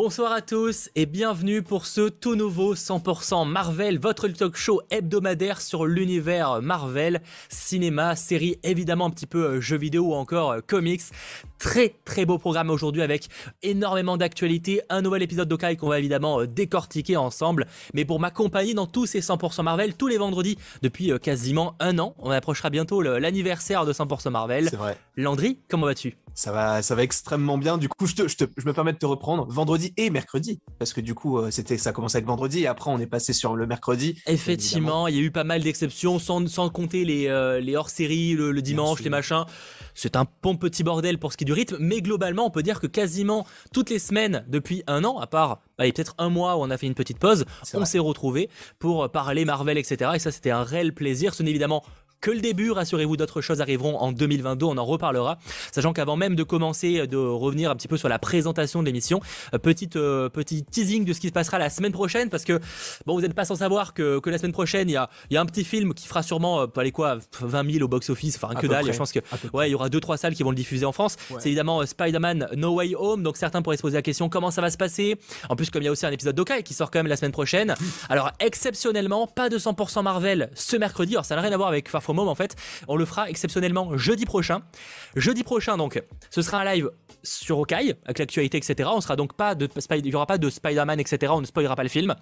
Bonsoir à tous et bienvenue pour ce tout nouveau 100% Marvel, votre talk show hebdomadaire sur l'univers Marvel, cinéma, série, évidemment un petit peu euh, jeux vidéo ou encore euh, comics. Très très beau programme aujourd'hui avec énormément d'actualités, un nouvel épisode d'Okai qu'on va évidemment euh, décortiquer ensemble. Mais pour m'accompagner dans tous ces 100% Marvel, tous les vendredis depuis quasiment un an, on approchera bientôt l'anniversaire de 100% Marvel. C'est vrai. Landry, comment vas-tu? Ça va, ça va extrêmement bien. Du coup, je, te, je, je, me permets de te reprendre vendredi et mercredi. Parce que du coup, euh, c'était, ça commençait avec vendredi et après, on est passé sur le mercredi. Effectivement, il y a eu pas mal d'exceptions, sans, sans compter les, euh, les hors-séries, le, le, dimanche, les machins. C'est un bon petit bordel pour ce qui est du rythme, mais globalement, on peut dire que quasiment toutes les semaines depuis un an, à part peut-être un mois où on a fait une petite pause, on s'est retrouvés pour parler Marvel, etc. Et ça, c'était un réel plaisir. Ce n'est évidemment que le début. Rassurez-vous, d'autres choses arriveront en 2022. On en reparlera. Sachant qu'avant même de commencer, de revenir un petit peu sur la présentation de l'émission, euh, petite euh, petit teasing de ce qui se passera la semaine prochaine, parce que bon, vous n'êtes pas sans savoir que, que la semaine prochaine, il y a, y a un petit film qui fera sûrement, euh, allez quoi, 20 000 au box-office, enfin que dalle. Je pense que ouais, il y aura deux trois salles qui vont le diffuser en France. Ouais. C'est évidemment euh, Spider-Man No Way Home. Donc certains pourraient se poser la question comment ça va se passer? En plus, comme il y a aussi un épisode d'Okai qui sort quand même la semaine prochaine. Alors exceptionnellement, pas de 100% Marvel ce mercredi. Alors ça n'a rien à voir avec En fait. On le fera exceptionnellement jeudi prochain. Jeudi prochain donc, ce sera un live sur Okai avec l'actualité etc. On sera donc pas de il y aura pas de Spider-Man etc. On ne spoilera pas le film.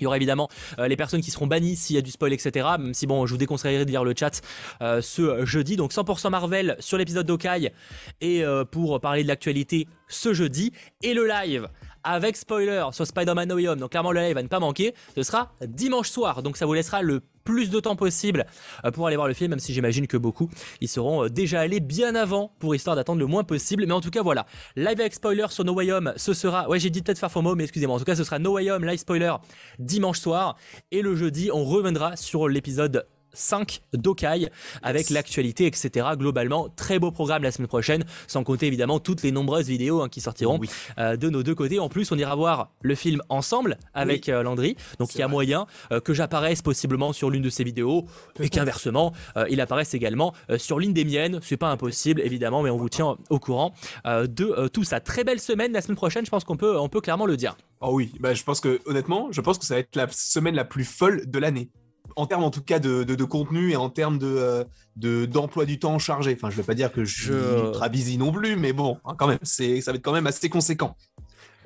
Il y aura évidemment euh, les personnes qui seront bannies s'il y a du spoil, etc. Même si bon, je vous déconseillerais de lire le chat euh, ce jeudi. Donc 100% Marvel sur l'épisode d'Okai et euh, pour parler de l'actualité ce jeudi. Et le live avec spoiler sur Spider-Man No Way Home. Donc clairement le live va ne pas manquer. Ce sera dimanche soir. Donc ça vous laissera le plus de temps possible pour aller voir le film, même si j'imagine que beaucoup ils seront déjà allés bien avant pour histoire d'attendre le moins possible. Mais en tout cas, voilà, live avec spoiler sur No Way Home, ce sera, ouais, j'ai dit peut-être Home, mais excusez-moi, en tout cas, ce sera No Way Home live spoiler dimanche soir. Et le jeudi, on reviendra sur l'épisode 5 d'Okai avec yes. l'actualité, etc. Globalement, très beau programme la semaine prochaine, sans compter évidemment toutes les nombreuses vidéos hein, qui sortiront oui. euh, de nos deux côtés. En plus, on ira voir le film ensemble avec oui. euh, Landry, donc il y a vrai. moyen euh, que j'apparaisse possiblement sur l'une de ces vidéos et qu'inversement, il apparaisse également sur l'une des miennes. C'est pas impossible évidemment, mais on vous tient au courant de tout ça. Très belle semaine la semaine prochaine, je pense qu'on peut, on peut clairement le dire. Oh oui, bah, je pense que honnêtement, je pense que ça va être la semaine la plus folle de l'année en termes en tout cas de, de, de, contenu et en termes de d'emploi du temps chargé. Enfin, je ne vais pas dire que je suis je... ultra busy non plus, mais bon, hein, quand même, c'est ça va être quand même assez conséquent.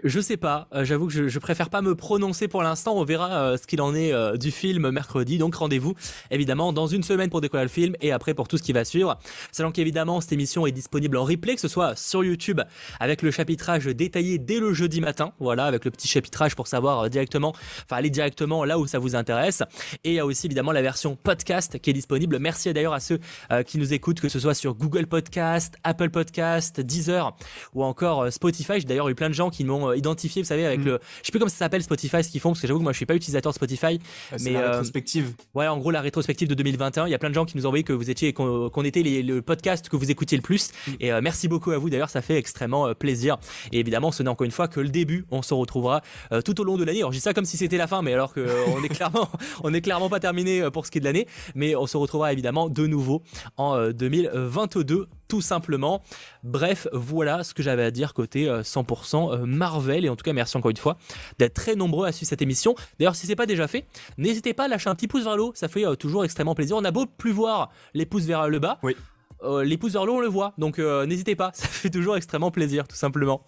Je sais pas, euh, j'avoue que je, je, préfère pas me prononcer pour l'instant. On verra euh, ce qu'il en est euh, du film mercredi. Donc rendez-vous évidemment dans une semaine pour découvrir le film et après pour tout ce qui va suivre. Sachant qu'évidemment cette émission est disponible en replay, que ce soit sur YouTube avec le chapitrage détaillé dès le jeudi matin. Voilà, avec le petit chapitrage pour savoir directement, enfin aller directement là où ça vous intéresse. Et il y a aussi évidemment la version podcast qui est disponible. Merci d'ailleurs à ceux qui nous écoutent, que ce soit sur Google Podcast, Apple Podcast, Deezer ou encore Spotify. J'ai d'ailleurs eu plein de gens qui m'ont identifié, vous savez, avec mmh. le. Je sais plus comment ça s'appelle Spotify, ce qu'ils font, parce que j'avoue que moi je suis pas utilisateur de Spotify. Ah, mais la euh, rétrospective. Ouais, en gros, la rétrospective de 2021. Il y a plein de gens qui nous ont envoyé que vous étiez, qu'on qu était les, le podcast que vous écoutiez le plus. Mmh. Et euh, merci beaucoup à vous d'ailleurs, ça fait extrêmement euh, plaisir. Et évidemment, ce n'est encore une fois que le début. On se retrouvera tout au long de l'année. Alors, je dis ça comme si c'était la fin, mais alors que on est clairement, on est clairement pas terminé pour ce qui est de l'année. Mais on se retrouvera évidemment de nouveau en 2022 tout simplement. Bref, voilà ce que j'avais à dire côté 100% Marvel. Et en tout cas, merci encore une fois d'être très nombreux à suivre cette émission. D'ailleurs, si c'est pas déjà fait, n'hésitez pas à lâcher un petit pouce vers le haut. Ça fait euh, toujours extrêmement plaisir. On a beau plus voir les pouces vers le bas. Oui. Euh, les pouces vers le haut, on le voit. Donc, euh, n'hésitez pas. Ça fait toujours extrêmement plaisir, tout simplement.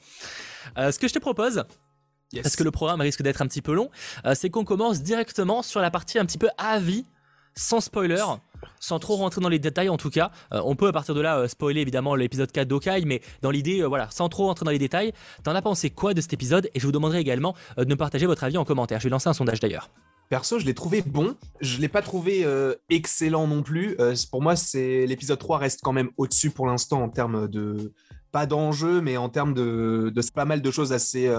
Euh, ce que je te propose, Yes. Parce que le programme risque d'être un petit peu long, euh, c'est qu'on commence directement sur la partie un petit peu avis, sans spoiler, sans trop rentrer dans les détails en tout cas. Euh, on peut à partir de là euh, spoiler évidemment l'épisode 4 d'Okai, mais dans l'idée, euh, voilà, sans trop rentrer dans les détails, t'en as pensé quoi de cet épisode? Et je vous demanderai également de me partager votre avis en commentaire. Je vais lancer un sondage d'ailleurs. Perso, je l'ai trouvé bon. Je l'ai pas trouvé excellent non plus. Pour moi, c'est l'épisode 3 reste quand même au-dessus pour l'instant en termes de pas d'enjeu, mais en termes de, pas mal de choses assez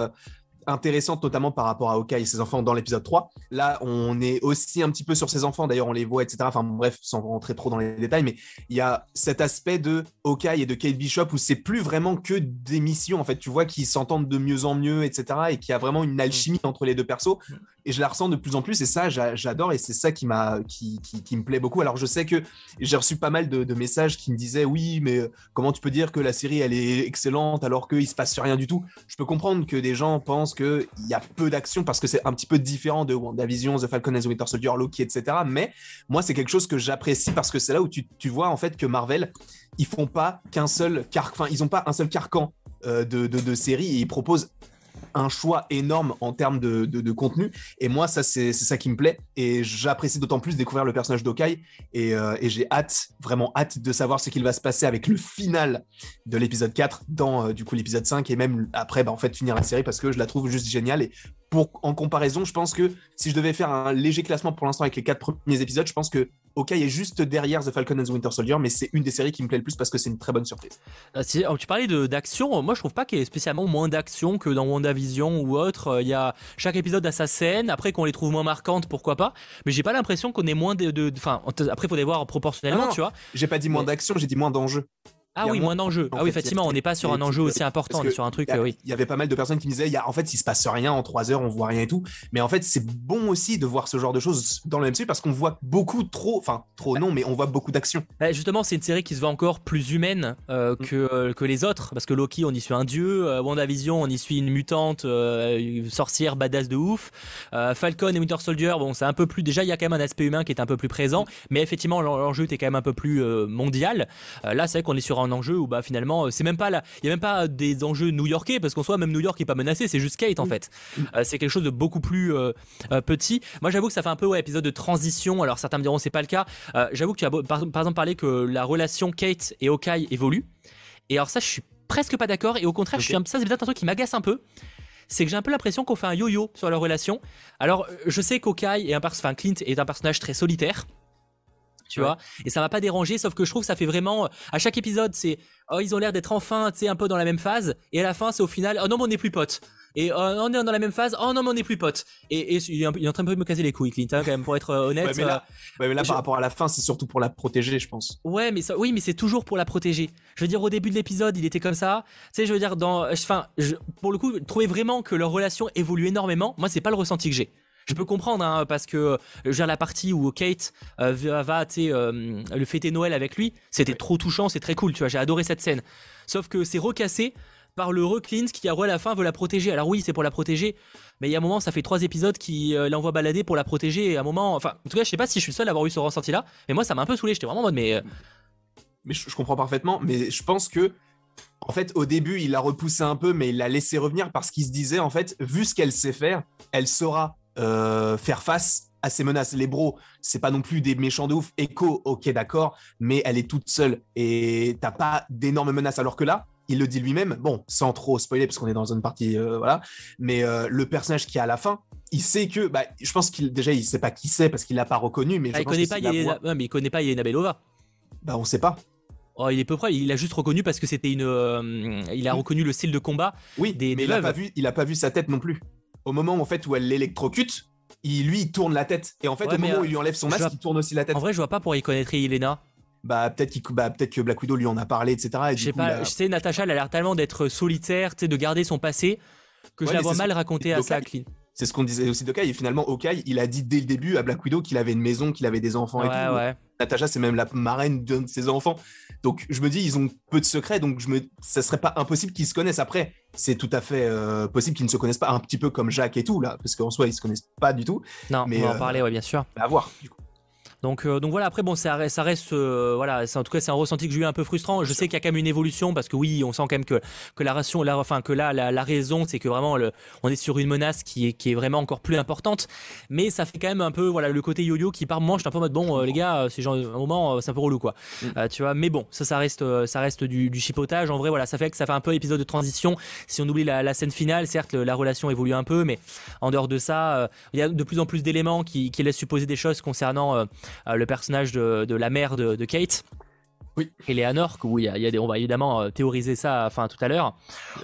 intéressante, notamment par rapport à Hawkeye et ses enfants dans l'épisode 3. Là, on est aussi un petit peu sur ses enfants, d'ailleurs, on les voit, etc. Enfin, bref, sans rentrer trop dans les détails, mais il y a cet aspect de Hawkeye et de Kate Bishop où c'est plus vraiment que des missions, en fait. Tu vois qu'ils s'entendent de mieux en mieux, etc. et qu'il y a vraiment une alchimie entre les deux persos. Et je la ressens de plus en plus, et ça, j'adore, et c'est ça qui, me plaît beaucoup. Alors, je sais que j'ai reçu pas mal de, messages qui me disaient Oui, mais comment tu peux dire que la série, elle est excellente alors qu'il se passe rien du tout? Je peux comprendre que des gens pensent qu'il y a peu d'action parce que c'est un petit peu différent de WandaVision, The Falcon and the Winter Soldier, Loki, etc. Mais moi, c'est quelque chose que j'apprécie parce que c'est là où tu, vois en fait que Marvel, ils font pas qu'un seul car, enfin, ils ont pas un seul carcan euh, de, de, de série et ils proposent un choix énorme en termes de, contenu. Et moi, ça, c'est ça qui me plaît. Et j'apprécie d'autant plus découvrir le personnage d'Okai. Et, euh, et j'ai hâte, vraiment hâte de savoir ce qu'il va se passer avec le final de l'épisode 4 dans, euh, du coup, l'épisode 5. Et même après, bah, en fait, finir la série parce que je la trouve juste géniale. Et pour, en comparaison, je pense que si je devais faire un léger classement pour l'instant avec les quatre premiers épisodes, je pense que OK est juste derrière The Falcon and the Winter Soldier, mais c'est une des séries qui me plaît le plus parce que c'est une très bonne surprise. Euh, oh, tu parlais d'action, moi je trouve pas qu'il y ait spécialement moins d'action que dans WandaVision ou autre. Euh, il y a chaque épisode a sa scène, après qu'on les trouve moins marquantes, pourquoi pas. Mais j'ai pas l'impression qu'on ait moins de, enfin, après il faudrait voir proportionnellement, tu vois. J'ai pas dit moins d'action, j'ai dit moins d'enjeux. Ah oui, moins d'enjeux. Ah oui, effectivement, on n'est pas sur un enjeu aussi important, on est sur un truc. oui. Il y avait pas mal de personnes qui me disaient, y a, en fait, il se passe rien en trois heures, on voit rien et tout. Mais en fait, c'est bon aussi de voir ce genre de choses dans le MCU parce qu'on voit beaucoup trop, enfin trop non, mais on voit beaucoup d'actions. Bah, justement, c'est une série qui se voit encore plus humaine euh, mm. que, euh, que les autres parce que Loki, on y suit un dieu, euh, WandaVision, on y suit une mutante, une sorcière badass de ouf. Falcon et Winter Soldier, bon, c'est un peu plus. Déjà, il y a quand même un aspect humain qui est un peu plus présent, mm. mais effectivement, l'enjeu était quand même un peu plus mondial. là, c'est vrai qu'on est sur un enjeu où bah finalement euh, c'est même pas là, il y a même pas des enjeux new-yorkais parce qu'en soi même New York est pas menacé, c'est juste Kate en fait. Euh, c'est quelque chose de beaucoup plus euh, petit. Moi j'avoue que ça fait un peu ouais épisode de transition. Alors certains me diront c'est pas le cas. j'avoue que tu as par, exemple parlé que la relation Kate et Hawkeye évolue. Et alors ça je suis presque pas d'accord et au contraire je suis un, ça c'est peut-être un truc qui m'agace un peu c'est que j'ai un peu l'impression qu'on fait un yo-yo sur leur relation. Alors, je sais qu'Hawkeye et un enfin Clint est un personnage très solitaire tu vois. Et ça m'a pas dérangé, sauf que je trouve que ça fait vraiment, euh, à chaque épisode, c'est, oh, ils ont l'air d'être enfin, tu sais, un peu dans la même phase, et à la fin, c'est au final, oh non, mais on n'est plus potes. Et oh, on est dans la même phase, oh non, mais on n'est plus potes. Et, il, est en train de me caser les couilles, Clint, hein, quand même, pour être euh, honnête. mais là, euh, par rapport à la fin, c'est surtout pour la protéger, je pense. Ouais, mais ça, oui, mais c'est toujours pour la protéger. Je veux dire, au début de l'épisode, il était comme ça. Tu sais, je veux dire, dans, enfin, pour le coup, trouver vraiment que leur relation évolue énormément, moi, c'est pas le ressenti que j'ai. Je peux comprendre hein, parce que euh, la partie où Kate euh, va, euh, le fêter Noël avec lui, c'était trop touchant, c'est très cool, tu vois, j'ai adoré cette scène. Sauf que c'est recassé par le Reclins qui à la fin veut la protéger. Alors oui, c'est pour la protéger, mais il y a un moment, ça fait trois épisodes qui l'envoie balader pour la protéger. Et à un moment, enfin, en tout cas, je sais pas si je suis seul à avoir eu ce ressenti-là, mais moi, ça m'a un peu saoulé. J'étais vraiment en mode, mais. Mais je, comprends parfaitement, mais je pense que en fait, au début, il l'a repoussé un peu, mais il l'a laissé revenir parce qu'il se disait, en fait, vu ce qu'elle sait faire, elle saura euh, faire face à ces menaces. Les bros, c'est pas non plus des méchants de ouf. Echo, ok, d'accord, mais elle est toute seule et t'as pas d'énormes menaces. Alors que là, il le dit lui-même, bon, sans trop spoiler parce qu'on est dans une partie, euh, voilà, mais euh, le personnage qui est à la fin, il sait que, bah, je pense qu'il déjà il sait pas qui c'est parce qu'il l'a pas reconnu, mais ah, il, connaît pas mais il connaît pas Yelena Belova. Bah on sait pas. Oh, il est peu près, il a juste reconnu parce que c'était une, il a reconnu le style de combat. Oui, des, mais il a pas vu, il a pas vu sa tête non plus au moment en fait où elle l'électrocute, il, lui, il tourne la tête. Et en fait, au moment où il lui enlève son masque, il tourne aussi la tête. En vrai, je vois pas pour y connaître Elena. Bah peut-être bah, que Black Widow lui en a parlé, etc. je sais pas, je sais, Natasha, elle a l'air tellement d'être solitaire, de garder son passé, que je la vois mal raconter à ça, Clean. C'est ce qu'on disait aussi de Kai. Et finalement, Okai, il a dit dès le début à Black Widow qu'il avait une maison, qu'il avait des enfants et tout. Ouais. Natasha, c'est même la marraine d'un de ses enfants. Donc je me dis, ils ont peu de secrets, donc je me, ça serait pas impossible qu'ils se connaissent. Après, c'est tout à fait euh, possible qu'ils ne se connaissent pas, un petit peu comme Jacques et tout là, parce qu'en soi, ils se connaissent pas du tout. Non, mais on va en euh, parler, ouais, bien sûr. À voir. Du coup. Donc, euh, donc voilà, après, bon, ça reste, ça reste euh, voilà, en tout cas, c'est un ressenti que j'ai eu un peu frustrant. Je sais qu'il y a quand même une évolution parce que oui, on sent quand même que, que la ration, la, enfin, que là, la, raison, c'est que vraiment, le, on est sur une menace qui est, qui est vraiment encore plus importante. Mais ça fait quand même un peu, voilà, le côté yo-yo qui par moment, je suis un peu en mode, bon, euh, les gars, c'est genre, un moment, c'est un peu relou, quoi. Mm. tu vois, mais bon, ça, ça reste, ça reste du, du chipotage. En vrai, voilà, ça fait que ça fait un peu épisode de transition. Si on oublie la, scène finale, certes, la relation évolue un peu, mais en dehors de ça, il y a de plus en plus d'éléments qui, qui laissent supposer des choses concernant le personnage de, la mère de, Kate. Oui. Eleanor, où il y a, il y a des, on va évidemment euh, théoriser ça enfin, tout à l'heure.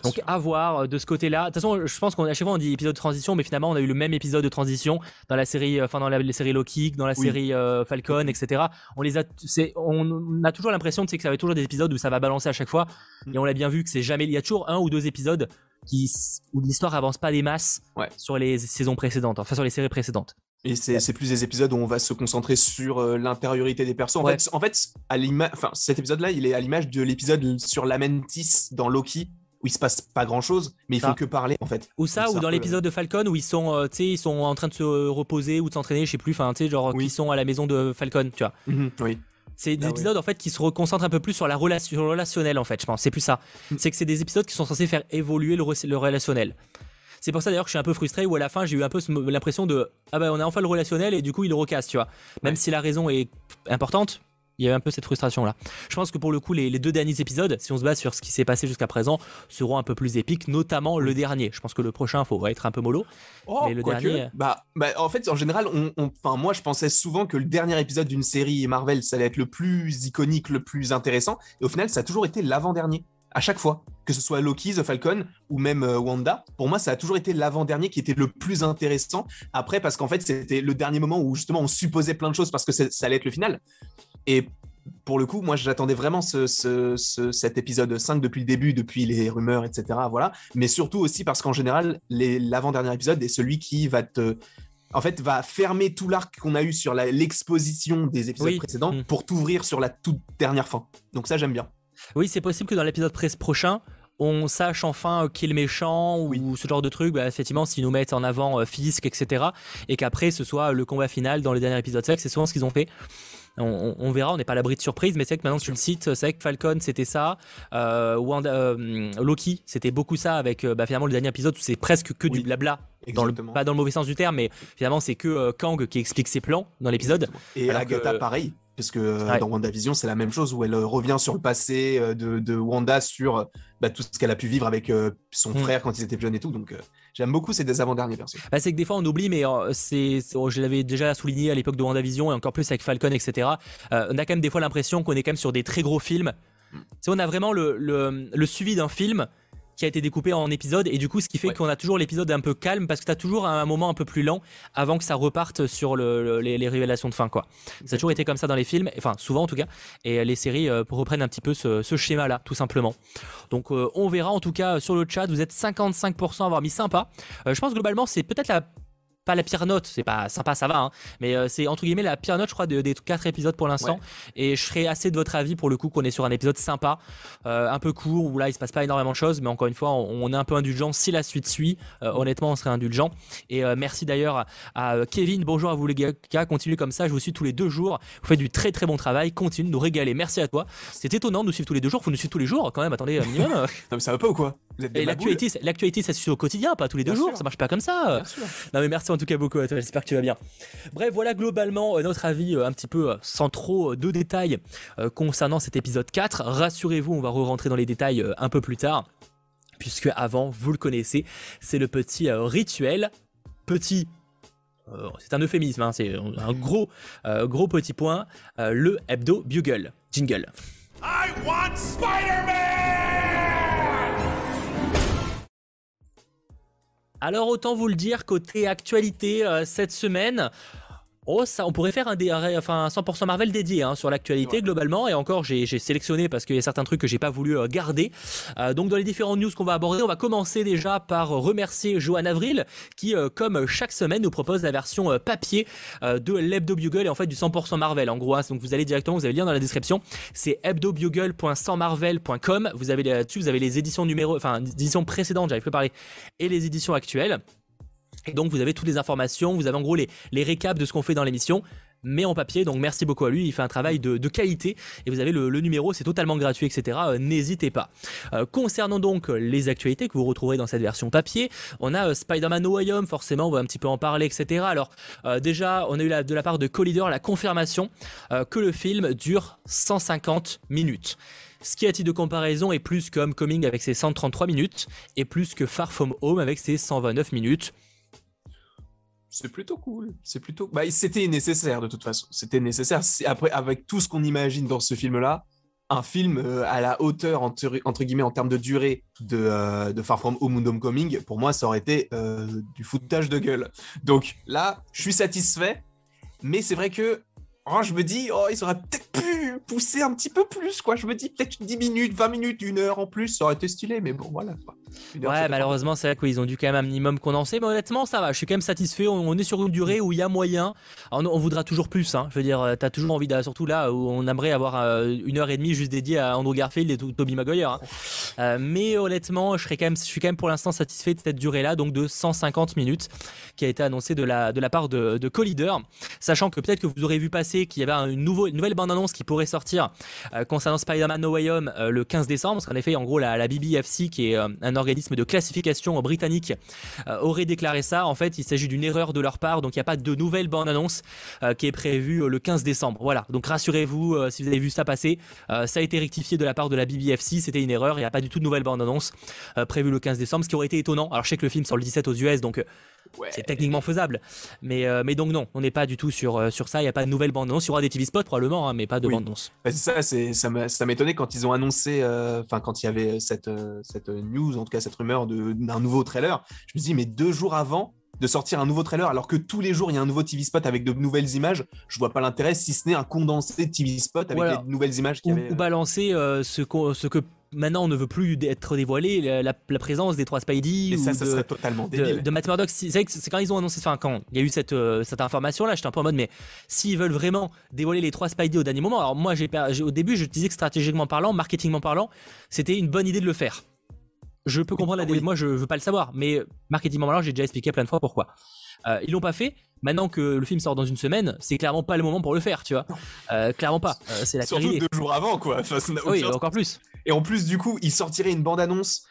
Donc à voir euh, de ce côté-là. De toute façon, je pense qu'à chaque fois on dit épisode de transition, mais finalement on a eu le même épisode de transition dans la série, enfin dans la, les séries Loki, dans la série Falcon, etc. On les a, on, a toujours l'impression que ça va être toujours des épisodes où ça va balancer à chaque fois. Mm. Et on l'a bien vu que c'est jamais, il y a toujours un ou deux épisodes qui, où l'histoire avance pas des masses sur les saisons précédentes, enfin sur les séries précédentes. Et c'est plus des épisodes où on va se concentrer sur euh, l'intériorité des persos. En fait, en fait à enfin, cet épisode-là, il est à l'image de l'épisode sur Lamentis dans Loki, où il se passe pas grand chose, mais il faut que parler en fait. Ou ça, ou dans l'épisode de Falcon où ils sont, euh, ils sont en train de se reposer ou de s'entraîner, je sais plus, enfin, tu sais, genre, ils sont à la maison de Falcon, tu vois. Mhm, oui. C'est des ah épisodes en fait qui se reconcentrent un peu plus sur la relation relationnelle en fait, je pense. C'est plus ça. Mm. C'est que c'est des épisodes qui sont censés faire évoluer le, le relationnel. C'est pour ça d'ailleurs que je suis un peu frustré où à la fin j'ai eu un peu l'impression de ah bah on a enfin le relationnel et du coup il recasse, tu vois. Même si la raison est importante, il y a un peu cette frustration là. Je pense que pour le coup, les, deux derniers épisodes, si on se base sur ce qui s'est passé jusqu'à présent, seront un peu plus épiques, notamment le dernier. Je pense que le prochain, faut être un peu mollo. Oh, mais le dernier. Bah, bah, en fait, en général, on, moi, je pensais souvent que le dernier épisode d'une série Marvel, ça allait être le plus iconique, le plus intéressant. Et au final, ça a toujours été l'avant-dernier à chaque fois, que ce soit Loki, The Falcon ou même euh, Wanda. Pour moi, ça a toujours été l'avant-dernier qui était le plus intéressant. Après, parce qu'en fait, c'était le dernier moment où justement on supposait plein de choses parce que ça allait être le final. Et pour le coup, moi, j'attendais vraiment cet épisode 5 depuis le début, depuis les rumeurs, etc. Voilà. Mais surtout aussi parce qu'en général, l'avant-dernier épisode est celui qui va te. En fait, va fermer tout l'arc qu'on a eu sur l'exposition des épisodes précédents mm. pour t'ouvrir sur la toute dernière fin. Donc, ça, j'aime bien. Oui, c'est possible que dans l'épisode prochain, on sache enfin qui est le méchant ou ce genre de truc, bah, effectivement, s'ils nous mettent en avant euh, Fisk, etc. Et qu'après, ce soit le combat final dans le dernier épisode. C'est c'est souvent ce qu'ils ont fait. On, verra, on n'est pas à l'abri de surprise, mais c'est que maintenant que tu le cites, c'est vrai que Falcon c'était ça, euh, euh, Loki c'était beaucoup ça avec euh, bah, finalement le dernier épisode où c'est presque que du blabla, dans le, pas dans le mauvais sens du terme, mais finalement c'est que Kang qui explique ses plans dans l'épisode. Et Agatha pareil, parce que dans WandaVision c'est la même chose où elle revient sur le passé de, Wanda sur bah, tout ce qu'elle a pu vivre avec son hmm. frère quand ils étaient jeunes et tout, donc J'aime beaucoup ces deux avant-derniers persos. Bah, c'est que des fois on oublie, mais euh, c'est, oh, je l'avais déjà souligné à l'époque de WandaVision et encore plus avec Falcon, etc. Euh, on a quand même des fois l'impression qu'on est quand même sur des très gros films. Mm. on a vraiment le, le suivi d'un film qui a été découpé en épisodes et du coup ce qui fait qu'on a toujours l'épisode un peu calme parce que tu as toujours un moment un peu plus lent avant que ça reparte sur le, les, révélations de fin quoi. Ça a toujours été comme ça dans les films, enfin souvent en tout cas, et les séries euh, reprennent un petit peu ce, schéma là tout simplement. Donc euh, on verra en tout cas sur le chat, vous êtes 55% à avoir mis sympa. Euh, je pense globalement c'est peut-être la pas la pire note, c'est pas sympa, ça va, hein, mais euh, c'est entre guillemets la pire note, je crois, des quatre épisodes pour l'instant. Et je serais assez de votre avis pour le coup qu'on est sur un épisode sympa, euh, un peu court, où là il se passe pas énormément de choses, mais encore une fois, on, est un peu indulgent. Si la suite suit, euh, honnêtement, on serait indulgent. Et merci d'ailleurs à, Kevin, bonjour à vous les gars, continuez comme ça, je vous suis tous les deux jours, vous faites du très très bon travail, continuez de nous régaler, merci à toi. C'est étonnant de nous suivre tous les deux jours, faut nous suivre tous les jours quand même, attendez, minimum. non mais ça va pas ou quoi? Et l'actualité, l'actualité ça se suit au quotidien, pas tous les deux jours, ça marche pas comme ça. Non mais merci en tout cas beaucoup à toi j'espère que tu vas bien. Bref, voilà globalement euh, notre avis euh, un petit peu euh, sans trop de détails concernant cet épisode 4. Rassurez-vous, on va re-rentrer dans les détails un peu plus tard. Puisque avant, vous le connaissez, c'est le petit rituel. Petit c'est un euphémisme, hein, c'est un gros, gros petit point, le hebdo bugle. Jingle. I want Alors autant vous le dire, côté actualité euh, cette semaine, Oh, ça, on pourrait faire un, enfin, 100% Marvel dédié hein, sur l'actualité globalement. Et encore, j'ai sélectionné parce qu'il y a certains trucs que j'ai pas voulu euh, garder. Euh, donc, dans les différentes news qu'on va aborder, on va commencer déjà par remercier Johan Avril qui, euh, comme chaque semaine, nous propose la version papier de l'Hebdo Bugle et en fait du 100% Marvel. En gros, hein, donc vous allez directement, vous avez le lien dans la description. C'est hebdobugle.100marvel.com. Vous avez là-dessus, vous avez les éditions numéro, enfin, éditions précédentes, j'avais plus parler, et les éditions actuelles. Et donc vous avez toutes les informations, vous avez en gros les, récaps de ce qu'on fait dans l'émission mais en papier. Donc merci beaucoup à lui, il fait un travail de, qualité et vous avez le, numéro, c'est totalement gratuit, etc. Euh, n'hésitez pas. Euh, concernant donc les actualités que vous retrouverez dans cette version papier, on a euh, Spider-Man No Way forcément, on va un petit peu en parler, etc. Alors déjà, on a eu de la part de Collider la confirmation que le film dure 150 minutes. Ce qui, à titre de comparaison, est plus que Homecoming avec ses 133 minutes et plus que Far From Home avec ses 129 minutes c'est plutôt cool. C'est plutôt. Bah, c'était nécessaire de toute façon. C'était nécessaire. Après, avec tout ce qu'on imagine dans ce film-là, un film euh, à la hauteur, entre, guillemets, en termes de durée de, euh, de Far From Home ou Homecoming, pour moi, ça aurait été euh, du foutage de gueule. Donc là, je suis satisfait, mais c'est vrai que oh, je me dis, oh, ils auraient peut-être pu pousser un petit peu plus, quoi. Je me dis peut-être 10 minutes, 20 minutes, une heure en plus, ça aurait été stylé, mais bon, voilà. ouais, malheureusement, c'est vrai qu'ils ont dû quand même un minimum condenser, mais honnêtement, ça va. Je suis quand même satisfait. On, est sur une durée où il y a moyen. on, voudra toujours plus, hein. Je veux dire, euh, t'as toujours envie, de, surtout là où on aimerait avoir euh, une heure et demie juste dédiée à Andrew Garfield et Toby Maguire. Hein. Euh, mais honnêtement, je, serais quand même, je suis quand même pour l'instant satisfait de cette durée-là, donc de 150 minutes, qui a été annoncée de la, de la part de, de Collider. Sachant que peut-être que vous aurez vu passer qu'il y avait une, nouvelle bande-annonce qui pourrait sortir concernant Spider-Man No Way Home le 15 décembre. Parce qu'en effet, en gros, la, la BBFC, qui est un organisme de classification britannique euh, aurait déclaré ça. En fait, il s'agit d'une erreur de leur part, donc il n'y a pas de nouvelle bande-annonce euh, qui est prévue euh, le 15 décembre. Voilà, donc rassurez-vous si vous avez vu ça passer, ça a été rectifié de la part de la BBFC, c'était une erreur, il n'y a pas du tout de nouvelle bande-annonce prévue le 15 décembre, ce qui aurait été étonnant. Alors je sais que le film sort le 17 aux US, donc c'est techniquement faisable. Mais, mais donc non, on n'est pas du tout sur, sur ça, il n'y a pas de nouvelle bande-annonce, il y aura des TV spots probablement, hein, mais pas de bande-annonce. Bah, ça, ça m'étonnait quand ils ont annoncé, enfin quand il y avait cette, cette news, en tout cas cette rumeur d'un nouveau trailer. Je me dis, mais deux jours avant de sortir un nouveau trailer, alors que tous les jours il y a un nouveau TV spot avec de nouvelles images, je vois pas l'intérêt si ce n'est un condensé de TV spot avec les nouvelles images. Ou, avait... ou balancer euh, ce, ce que maintenant on ne veut plus être dévoilé, la, présence des trois Spidey. ça, de, ça serait totalement débile. De, Matt Murdock. C'est quand ils ont annoncé, enfin, quand il y a eu cette, euh, cette information là, j'étais un peu en mode, mais s'ils veulent vraiment dévoiler les trois Spidey au dernier moment, alors moi, j'ai au début, je disais que stratégiquement parlant, marketingment parlant, c'était une bonne idée de le faire. Je peux comprendre la Moi, je veux pas le savoir, mais marketingment parlant, j'ai déjà expliqué plein de fois pourquoi. Euh, ils l'ont pas fait. Maintenant que le film sort dans une semaine, c'est clairement pas le moment pour le faire, tu vois. Euh, clairement pas. Euh, c'est la Surtout deux jours avant, quoi. oui, encore plus. Et en plus, du coup, ils sortiraient une bande-annonce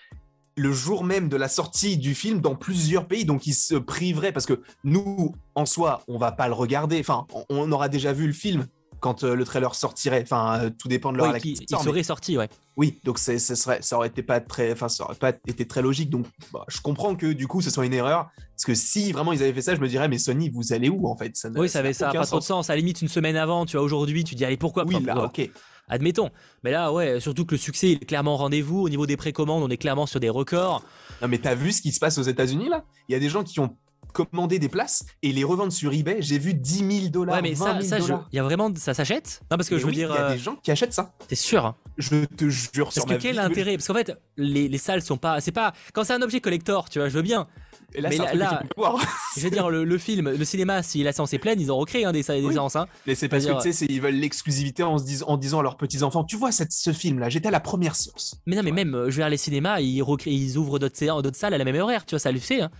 le jour même de la sortie du film dans plusieurs pays, donc ils se priveraient parce que nous, en soi, on va pas le regarder. Enfin, on aura déjà vu le film quand euh, le trailer sortirait. Enfin, euh, tout dépend de leur Il, serait sorti, ouais. Oui, donc ça serait, ça aurait été pas très, enfin, ça aurait pas été très logique. Donc, bah, je comprends que du coup, ce soit une erreur, parce que si vraiment ils avaient fait ça, je me dirais, mais Sony, vous allez où en fait? Ça Oui, ça avait ça, pas trop de sens. À la limite, une semaine avant, tu vois, aujourd'hui, tu dis, allez, pourquoi? Oui, là, ok. Admettons. Mais là, ouais, surtout que le succès est clairement rendez-vous. Au niveau des précommandes, on est clairement sur des records. Non, mais t'as vu ce qui se passe aux États-Unis là? Il y a des gens qui ont commander des places et les revendre sur eBay. J'ai vu 10 000 dollars. Ouais, mais ça, ça, il y a vraiment, ça s'achète? Non, parce que je veux dire. Il y a des euh, gens qui achètent ça. T'es sûr hein? Je te jure Parce que quel intérêt? Parce qu'en fait, les, les, salles sont pas. C'est pas. Quand c'est un objet collector, tu vois, je veux bien. Et là, mais là, je veux dire, le, film, le cinéma, si la séance est pleine, ils ont recréé hein, des, des oui. séances. Hein. Mais c'est parce que tu sais, ils veulent l'exclusivité en, se en disant à leurs petits-enfants Tu vois cette, ce film-là, j'étais à la première séance. Mais non, mais même, euh, je veux dire, les cinémas, ils, ils ouvrent d'autres salles à la même horaire, tu vois, ça le fait. Hein.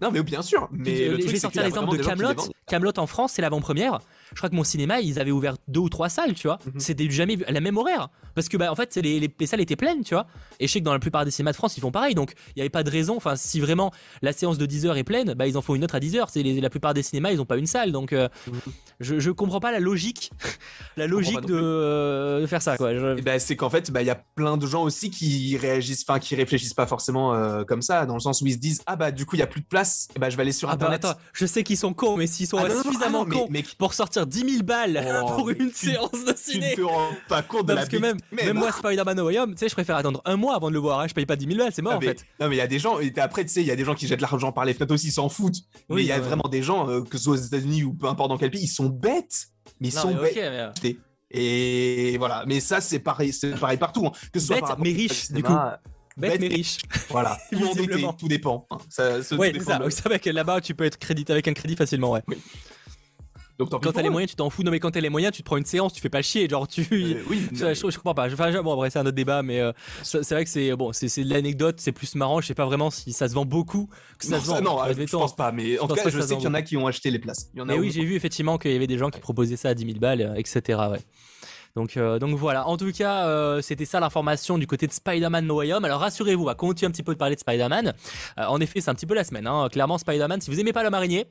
Non, mais bien sûr. Mais je vais sortir l'exemple de Camelot. Camelot en France, c'est l'avant-première je crois que mon cinéma, ils avaient ouvert deux ou trois salles, tu vois. Mhm. C'était jamais vu à la même horaire. Parce que, bah, en fait, les, les, salles étaient pleines, tu vois. Et je sais que dans la plupart des cinémas de France, ils font pareil. Donc, il n'y avait pas de raison. Enfin, si vraiment la séance de 10 heures est pleine, bah, ils en font une autre à 10 heures. C'est la plupart des cinémas, ils n'ont pas une salle. Donc, euh, mhm. je, je comprends pas la logique, la logique euh, de, faire ça, quoi. Bah, c'est qu'en fait, bah, il y a plein de gens aussi qui réagissent, enfin, qui réfléchissent pas forcément euh, comme ça, dans le sens où ils se disent, ah bah, du coup, il y a plus de place, et bah, je vais aller sur ah bah, Internet. attends, je sais qu'ils sont cons, mais s'ils sont ah suffisamment cons pour sortir 10 000 balles Oh, pour une séance de ciné. Tu te rends pas compte de la Parce que même, même moi, Spider-Man No Way Home, tu sais, je préfère attendre un mois avant de le voir. Hein. Je paye pas 10 000 balles, c'est mort en fait. Non, mais il y a des gens, et après, tu sais, il y a des gens qui jettent l'argent par les fenêtres aussi, ils s'en foutent. mais il y a vraiment des gens, euh, que ce soit aux États-Unis ou peu importe dans quel pays, ils sont bêtes. Mais ils sont bêtes. Euh, et voilà, mais ça, c'est pareil, c'est pareil partout. Hein. Que ce soit Bête, mais riche, du coup. Bête, mais riche. Voilà. tout dépend. Hein. Ça, oui, c'est ça. Vous savez que là-bas, tu peux être crédité avec un crédit facilement, ouais. Oui quand t'as les moyens, tu t'en fous. Non, mais quand t'as les moyens, tu te prends une séance, tu fais pas chier. Genre, tu. Euh, oui, je, comprends pas. Enfin, bon, après, c'est un autre débat, mais euh, c'est vrai que c'est bon, c'est de l'anecdote, c'est plus marrant. Je sais pas vraiment si ça se vend beaucoup. Que ça non, se vend. non, je pense pas. Mais en tout cas, je sais qu'il y en a qui ont acheté les places. Il y en a mais oui, j'ai vu effectivement qu'il y avait des gens qui proposaient ça à 10 000 balles, euh, etc. Ouais. Donc, donc voilà, en tout cas, c'était ça l'information du côté de Spider-Man No Way Home. Alors rassurez-vous, on va continuer un petit peu de parler de Spider-Man. en effet, c'est un petit peu la semaine. Hein. Clairement, Spider-Man, si vous aimez pas le marinier,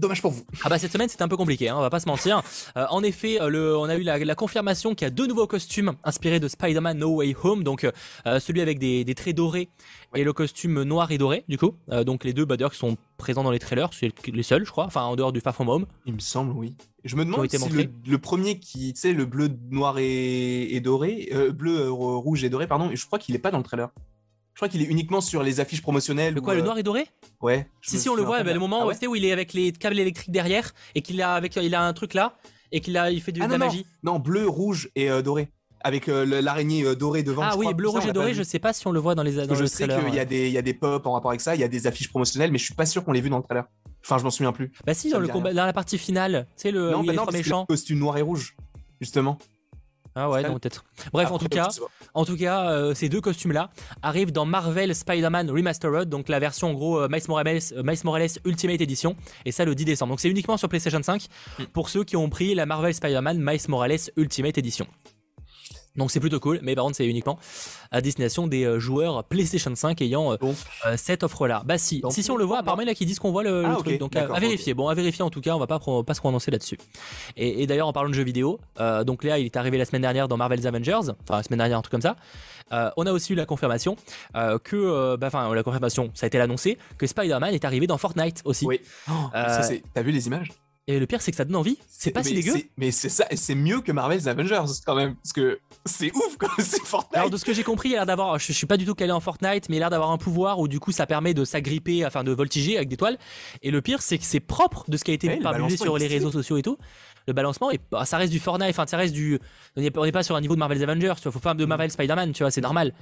Dommage pour vous. Ah bah cette semaine c'était un peu compliqué, hein, on va pas se mentir. Euh, en effet, le, on a eu la, confirmation qu'il y a deux nouveaux costumes inspirés de Spider-Man No Way Home, donc celui avec des, des traits dorés et le costume noir et doré du coup. donc les deux bah, qui sont présents dans les trailers, c'est les seuls je crois, enfin en dehors du Far From Home. Il me semble oui. Je me demande si le, le, premier qui, tu sais, le bleu, noir et, doré, euh, bleu, euh, rouge et doré, pardon, je crois qu'il est pas dans le trailer. Je crois qu'il est uniquement sur les affiches promotionnelles. Le quoi, le euh, noir et doré? Ouais. Si, si, on le voit, bah, le moment ah où il est avec les câbles électriques derrière et qu'il a, avec, il a un truc là et qu'il a, il fait du, ah, de la magie. Non, bleu, rouge et doré avec l'araignée dorée devant. Ah oui, bleu, rouge et doré, je sais pas si on le voit dans les dans Je sais qu'il y, a des, il y a des pop en rapport avec ça, il y a des affiches promotionnelles, mais je suis pas sûr qu'on l'ait vu dans le trailer. Enfin, je m'en souviens plus. Bah si, dans, le combat, dans la partie finale, tu sais, le, non, bah non, Le costume noir et rouge, justement. Ah ouais, non, peut-être. Bref, en tout cas, en tout cas euh, ces deux costumes-là arrivent dans Marvel Spider-Man Remastered, donc la version en gros euh, Miles, Morales, euh, Miles Morales Ultimate Edition, et ça le 10 décembre. Donc c'est uniquement sur PlayStation 5 hmm. pour ceux qui ont pris la Marvel Spider-Man Miles Morales Ultimate Edition. Donc c'est plutôt cool, mais par contre c'est uniquement à destination des euh, joueurs PlayStation 5 ayant euh, euh, cette offre-là. Bah si, si, si on le voit, apparemment a qui disent qu'on voit le, ah, truc, donc à, vérifier. Bon, à vérifier en tout cas, on va pas, pas se prononcer là-dessus. Et, d'ailleurs en parlant de jeux vidéo, donc Léa il est arrivé la semaine dernière dans Marvel's Avengers, enfin la semaine dernière un truc comme ça. on a aussi eu la confirmation que, bah, enfin la confirmation, ça a été annoncé que Spider-Man est arrivé dans Fortnite aussi. Oui. Oh, t'as vu les images? Et le pire, c'est que ça donne envie. C'est pas si dégueu. Mais c'est ça, c'est mieux que Marvel's Avengers quand même, parce que c'est ouf quand c'est Fortnite. Alors de ce que j'ai compris, il a l'air d'avoir, je, suis pas du tout calé en Fortnite, mais il a l'air d'avoir un pouvoir où du coup ça permet de s'agripper, enfin de voltiger avec des toiles. Et le pire, c'est que c'est propre de ce qui a été ouais, sur les réseaux sociaux et tout. Le balancement, et bah, ça reste du Fortnite, enfin ça reste du, on n'est pas sur un niveau de Marvel's Avengers, tu vois, faut pas de Marvel Spider-Man, tu vois, c'est normal.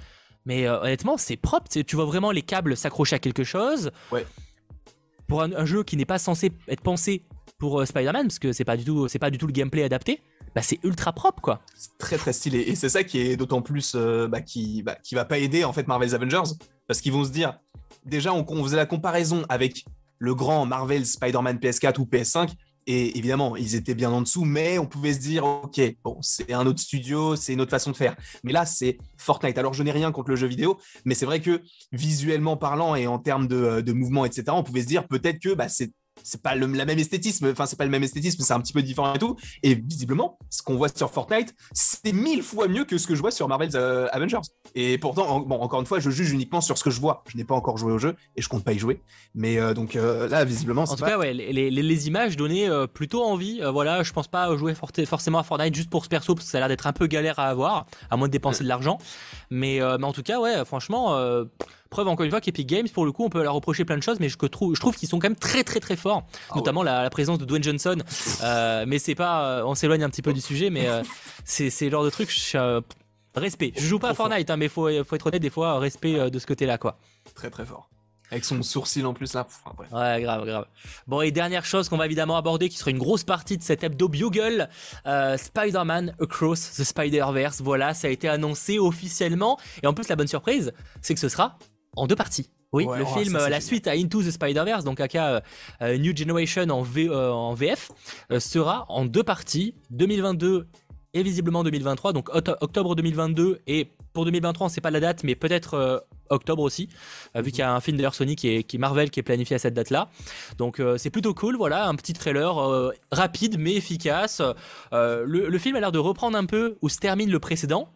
Mais euh, honnêtement, c'est propre. Tu vois vraiment les câbles s'accrocher à quelque chose. Ouais. Pour un jeu qui n'est pas censé être pensé pour euh, Spider-Man, parce que c'est pas du tout, c'est pas du tout le gameplay adapté. Bah, c'est ultra propre quoi. Très très stylé. Et c'est ça qui est d'autant plus euh, bah, qui, bah, qui va pas aider en fait Marvel's Avengers. Parce qu'ils vont se dire déjà on, faisait la comparaison avec le grand Marvel Spider-Man PS4 ou PS5 et évidemment ils étaient bien en dessous mais on pouvait se dire ok bon c'est un autre studio c'est une autre façon de faire. Mais là c'est Fortnite. Alors je n'ai rien contre le jeu vidéo mais c'est vrai que visuellement parlant et en termes de, de mouvement etc on pouvait se dire peut-être que bah, c'est c'est pas le la même esthétisme, enfin c'est pas le même esthétisme, c'est un petit peu différent et tout. Et visiblement, ce qu'on voit sur Fortnite, c'est mille fois mieux que ce que je vois sur Marvel's euh, Avengers. Et pourtant, bon, encore une fois, je juge uniquement sur ce que je vois. Je n'ai pas encore joué au jeu et je compte pas y jouer. Mais euh, donc euh, là, visiblement, en tout cas, ouais, les, les, images donnaient plutôt envie. voilà, je pense pas jouer forcément à Fortnite juste pour ce perso parce que ça a l'air d'être un peu galère à avoir, à moins de dépenser de l'argent. Mais, mais en tout cas, ouais, franchement Preuve encore une fois qu'Epic Games, pour le coup, on peut leur reprocher plein de choses, mais je trouve, je trouve qu'ils sont quand même très très très forts, ah notamment la, présence de Dwayne Johnson. Euh, mais c'est pas, euh, on s'éloigne un petit peu du sujet, mais euh, c'est genre de truc. respect. Je joue pas à Fortnite, hein, mais faut faut être honnête des fois, respect de ce côté-là, quoi. Très très fort. Avec son sourcil en plus là. ouais, grave, grave. Bon, et dernière chose qu'on va évidemment aborder, qui sera une grosse partie de cet hebdo Bugle, Spider-Man Across the Spider-Verse. Voilà, ça a été annoncé officiellement. Et en plus, la bonne surprise, c'est que ce sera en deux parties. Oui, le oh, film, la suite à Into the Spider-Verse, donc aka euh, New Generation en, euh, en VF, euh, sera en deux parties, 2022 et visiblement 2023, donc octobre 2022 et pour 2023 on sait pas la date, mais peut-être octobre aussi, vu qu'il y a un film d'ailleurs Sony qui est, qui Marvel qui est planifié à cette date-là. Donc c'est plutôt cool, voilà, un petit trailer rapide mais efficace. Le, film a l'air de reprendre un peu où se termine le précédent.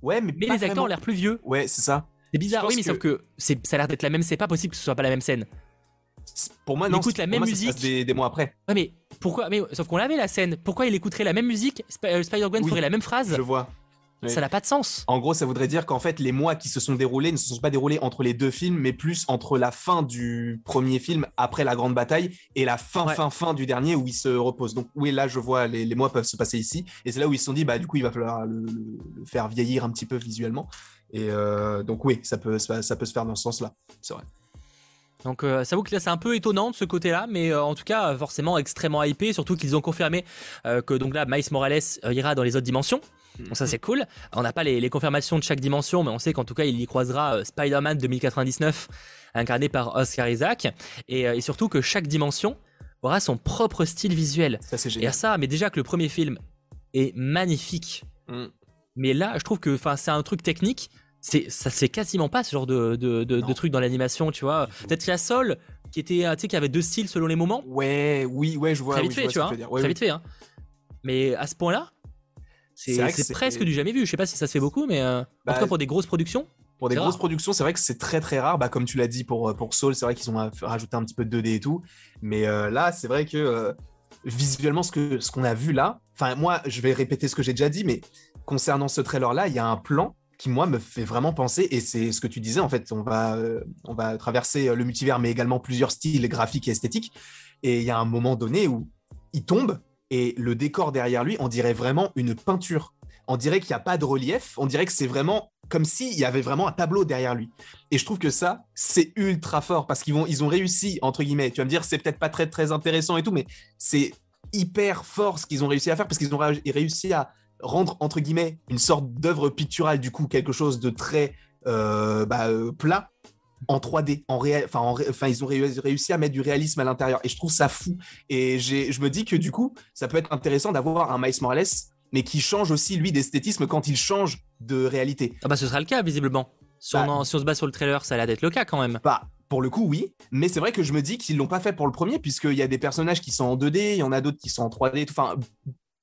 Ouais, mais, les acteurs ont l'air plus vieux. Ouais, c'est ça. C'est bizarre, oui, mais sauf que ça a l'air d'être la même. C'est pas possible que ce soit pas la même scène. Pour moi, non. Il écoute la même musique. des, mois après. Ouais, mais pourquoi Mais sauf qu'on l'avait la scène. Pourquoi il écouterait la même musique euh, Spider-Gwen ferait la même phrase. Je vois. Ça n'a pas de sens. En gros, ça voudrait dire qu'en fait, les mois qui se sont déroulés ne se sont pas déroulés entre les deux films, mais plus entre la fin du premier film, après la grande bataille, et la fin, fin, fin du dernier où il se repose. Donc, oui, là, je vois, les, les mois peuvent se passer ici. Et c'est là où ils se sont dit, bah, du coup, il va falloir le faire vieillir un petit peu visuellement. Et euh, donc oui, ça peut, ça, peut se faire dans ce sens-là, c'est vrai. Donc euh, ça vaut que là c'est un peu étonnant de ce côté-là, mais euh, en tout cas forcément extrêmement hypé, surtout qu'ils ont confirmé que donc là Miles Morales ira dans les autres dimensions. Donc ça c'est cool. On n'a pas les, confirmations de chaque dimension, mais on sait qu'en tout cas il y croisera Spider-Man 2099 incarné par Oscar Isaac, et, surtout que chaque dimension aura son propre style visuel. Ça c'est génial. Et ça, mais déjà que le premier film est magnifique. Mm. Mais là, je trouve que c'est un truc technique. C'est, ça se fait quasiment pas ce genre de, de, de, truc dans l'animation, tu vois. Peut-être qu'il y a Sol qui était, tu sais, qui avait deux styles selon les moments. Ouais, oui, ouais, je vois. Très vite fait, tu vois. très vite fait. Hein. Mais à ce point-là, c'est presque du jamais vu. Je sais pas si ça se fait beaucoup, mais en tout bah, cas pour des grosses productions. Pour des grosses productions, c'est vrai que c'est très très rare. Bah, comme tu l'as dit pour, pour Soul, c'est vrai qu'ils ont rajouté un petit peu de 2D et tout. Mais là, c'est vrai que visuellement, ce qu'on ce qu'on a vu là, enfin, moi, je vais répéter ce que j'ai déjà dit, mais concernant ce trailer-là, il y a un plan qui, moi, me fait vraiment penser, et c'est ce que tu disais, en fait, on va, euh, on va traverser le multivers, mais également plusieurs styles graphiques et esthétiques. Et il y a un moment donné où il tombe, et le décor derrière lui, on dirait vraiment une peinture. On dirait qu'il n'y a pas de relief, on dirait que c'est vraiment comme s'il y avait vraiment un tableau derrière lui. Et je trouve que ça, c'est ultra fort parce qu'ils ils ont réussi, entre guillemets. Tu vas me dire, c'est peut-être pas très, très intéressant et tout, mais c'est hyper fort ce qu'ils ont réussi à faire parce qu'ils ont réussi à rendre, entre guillemets, une sorte d'œuvre picturale, du coup, quelque chose de très euh, bah, euh, plat en 3D, en réel, enfin, enfin, ils ont réussi à mettre du réalisme à l'intérieur, et je trouve ça fou. Et je me dis que du coup, ça peut être intéressant d'avoir un Miles Morales mais qui change aussi, lui, d'esthétisme quand il change de réalité. Ah bah ce sera le cas, visiblement. Si, on, bah. se base sur le trailer, ça a l'air d'être le cas quand même. Bah, pour le coup, oui. Mais c'est vrai que je me dis qu'ils l'ont pas fait pour le premier, puisqu'il y a des personnages qui sont en 2D, il y en a d'autres qui sont en 3D. Enfin,